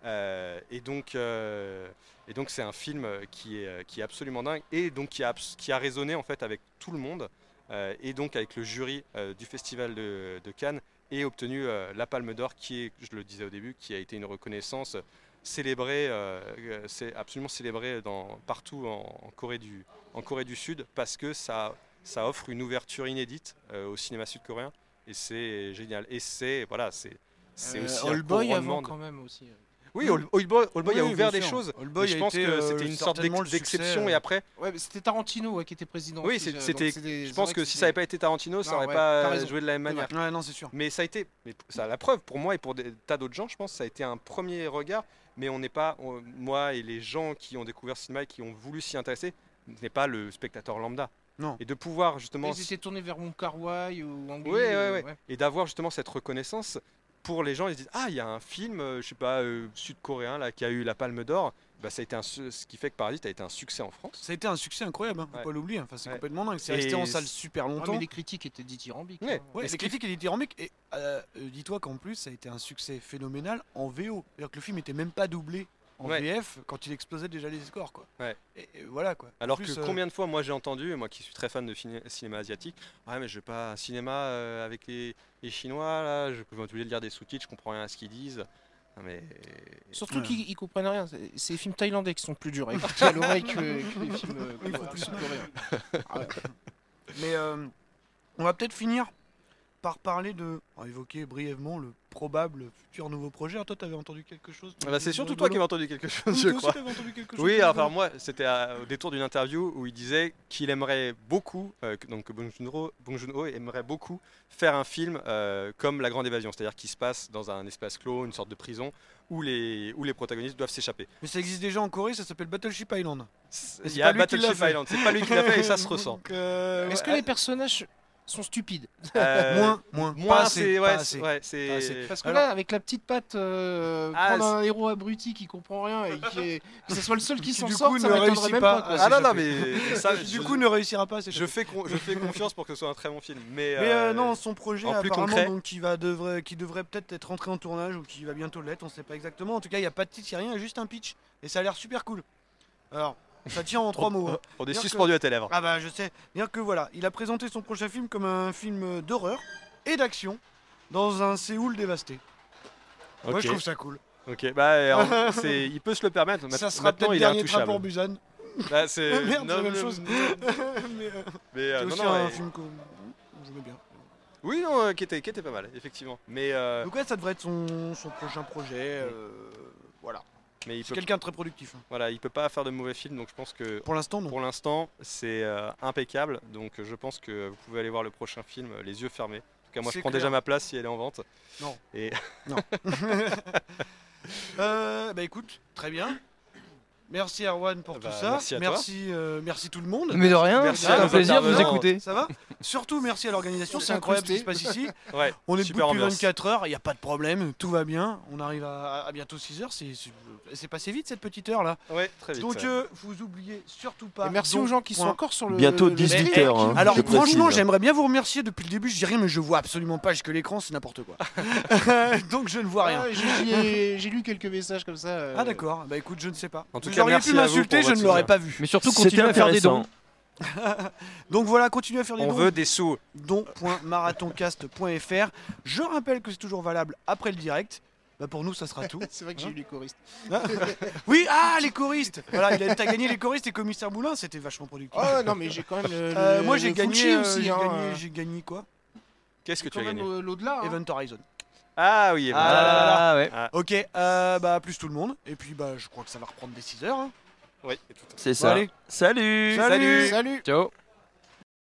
Euh, et donc euh, et donc c'est un film qui est, euh, qui est absolument dingue et donc qui a, qui a résonné en fait avec tout le monde euh, et donc avec le jury euh, du festival de, de Cannes et obtenu euh, la Palme d'Or qui est, je le disais au début, qui a été une reconnaissance célébrée, euh, euh, c'est absolument célébrée dans, partout en, en Corée du, en Corée du Sud parce que ça, ça offre une ouverture inédite euh, au cinéma sud-coréen et c'est génial. Et c'est voilà, c'est c'est Euh, aussi un couronnement avant de- quand même aussi. Oui, Old- Oldboy, Oldboy a Oui, ouvert des choses. Mais je pense été, que euh, c'était une sorte d'exception et euh, après. Ouais, c'était Tarantino ouais, qui était président. Oui, euh, c'était. Je pense que si ça n'avait pas été Tarantino, ça n'aurait ouais, pas joué de la même manière. Ouais, non, c'est sûr. Mais ça a été, mais ça a la preuve pour moi et pour des tas d'autres gens, je pense, ça a été un premier regard. Mais on n'est pas, on- moi et les gens qui ont découvert ce cinéma et qui ont voulu s'y intéresser, n'est pas le spectateur lambda. Non. Et de pouvoir justement, Ils étaient tournés vers Wong Kar Wai ou Wang Ouais, ouais, ouais. et d'avoir justement cette reconnaissance pour les gens, ils se disent ah il y a un film, euh, je sais pas, euh, sud-coréen là qui a eu la Palme d'Or. Bah, ça a été un, ce qui fait que Parasite a été un succès en France. Ça a été un succès incroyable, hein, faut Ouais. pas l'oublier. Enfin, c'est Ouais. complètement dingue. C'est resté en salle super Ouais, longtemps. mais les critiques étaient dithyrambiques. Ouais. hein. Les critiques étaient dithyrambiques et euh, dis-toi qu'en plus ça a été un succès phénoménal en VO. C'est-à-dire que le film était même pas doublé en Ouais. VF quand il explosait déjà les scores quoi. Ouais. Et, et voilà quoi. Alors plus, que euh, combien de fois moi j'ai entendu, moi qui suis très fan de cinéma asiatique, ouais mais je veux pas un cinéma euh, avec les, les Chinois là, je peux obligé de lire des sous-titres, je comprends rien à ce qu'ils disent. Non, mais Surtout Ouais. qu'ils ils comprennent rien. C'est- les films thaïlandais qui sont plus durs à écouter à l'oreille que, que les films euh, plus. Ah ouais. Mais euh, on va peut-être finir par parler de on va évoquer brièvement le probable futur nouveau projet. Alors, toi t'avais entendu quelque chose Ah bah, c'est surtout toi qui avais entendu quelque chose, Oui, je crois. entendu quelque chose Oui, de enfin moi, c'était à- au détour d'une interview où il disait qu'il aimerait beaucoup, euh, donc que Bong Joon-ho aimerait beaucoup faire un film euh, comme La Grande Évasion, c'est-à-dire qui se passe dans un espace clos, une sorte de prison, où les, où les protagonistes doivent s'échapper. Mais ça existe déjà en Corée, ça s'appelle Battleship Island. Il y a Battleship. Island, c'est pas lui qui l'a fait et ça se ressent. Euh, Est-ce ouais, que les personnages sont stupides Euh, moins, moins, Moins, pas assez, pas ouais, assez. c'est- ouais, c'est- Pas assez. Parce que Alors- là, avec la petite patte, euh, Ah, prendre un héros abruti qui comprend rien et qui est... que ce soit le seul qui Qui, s'en du sort, coup, ça ne m'étonnerait même pas Ah non, non, mais ça, du coup ne réussira pas je fais, con- je fais confiance pour que ce soit un très bon film. Mais, Mais euh, euh, non, son projet en plus apparemment concret. donc, qui, va devrait, qui devrait peut-être être entré en tournage ou qui va bientôt l'être, on sait pas exactement. En tout cas, il n'y a pas de titre, il n'y a rien, il y a juste un pitch. Et ça a l'air super cool. Alors, ça tient en trois mots. hein. on est que- suspendu à tes lèvres. Ah bah je sais. Dire que voilà, il a présenté son prochain film comme un film d'horreur et d'action dans un Séoul dévasté. Moi je trouve ça cool. Ok, bah, euh, c'est- il peut se le permettre. ça sera peut-être dernier train pour Busan. Bah, c'est Merde, c'est la même chose. mais euh, Mais euh, non, aussi non, un film que j'aimais bien. Oui, non, euh, qui était, qui était pas mal, effectivement. Mais, euh, Donc ouais, ça devrait être son, son prochain projet. euh, voilà. Mais il C'est peut, quelqu'un de très productif. hein. voilà, il peut pas faire de mauvais films, donc je pense que Pour l'instant, non. pour l'instant, c'est euh, impeccable. Donc je pense que vous pouvez aller voir le prochain film euh, les yeux fermés. En tout cas, moi, je prends clair. déjà ma place si elle est en vente. Non. Et Euh, bah écoute, très bien. Merci Erwan pour Bah, tout ça. merci à toi. merci, euh, merci tout le monde. Mais de rien, Merci c'est un plaisir de vous écouter. Ça va Surtout merci à l'organisation, c'est incroyable ce qui se passe ici. ouais, On est debout depuis ambiance. 24 heures, il n'y a pas de problème, tout va bien. On arrive à, à bientôt 6 heures, c'est- passé vite cette petite heure là. Ouais, très vite. Donc ouais. euh, vous oubliez surtout pas. Et merci donc, aux gens qui sont encore sur le. Bientôt le- 18 Mais, heures. hein, Alors je franchement, précise. j'aimerais bien vous remercier depuis le début. Je dis rien, mais je vois absolument pas que l'écran, c'est n'importe quoi. Donc je ne vois rien. Ouais, j'ai- lu quelques messages comme ça. euh, Ah d'accord, bah écoute, je ne sais pas. En tout vous auriez pu m'insulter, je ne l'aurais pas vu. Mais surtout, continuez à faire des dons. Donc voilà, continuez à faire des On dons. veut des sous. don.marathoncast.fr. Je rappelle que c'est toujours valable après le direct. Bah pour nous, ça sera tout. C'est vrai que j'ai eu les choristes. Oui, ah, les choristes Voilà, t'as gagné les choristes et commissaire Boulin, c'était vachement productif. Oh non, mais j'ai quand même le. Euh, le- moi, j'ai gagné, euh, aussi. j'ai hein, gagné, gagné quoi? Qu'est-ce que tu as gagné? l'au-delà. hein. Event Horizon. Ah oui, Ah là là là là. Ah ouais, Ok, euh, bah plus tout le monde. Et puis bah je crois que ça va reprendre des 6 heures. hein. Oui, tout à fait. c'est Bon, ça. allez. Salut Salut. Salut Ciao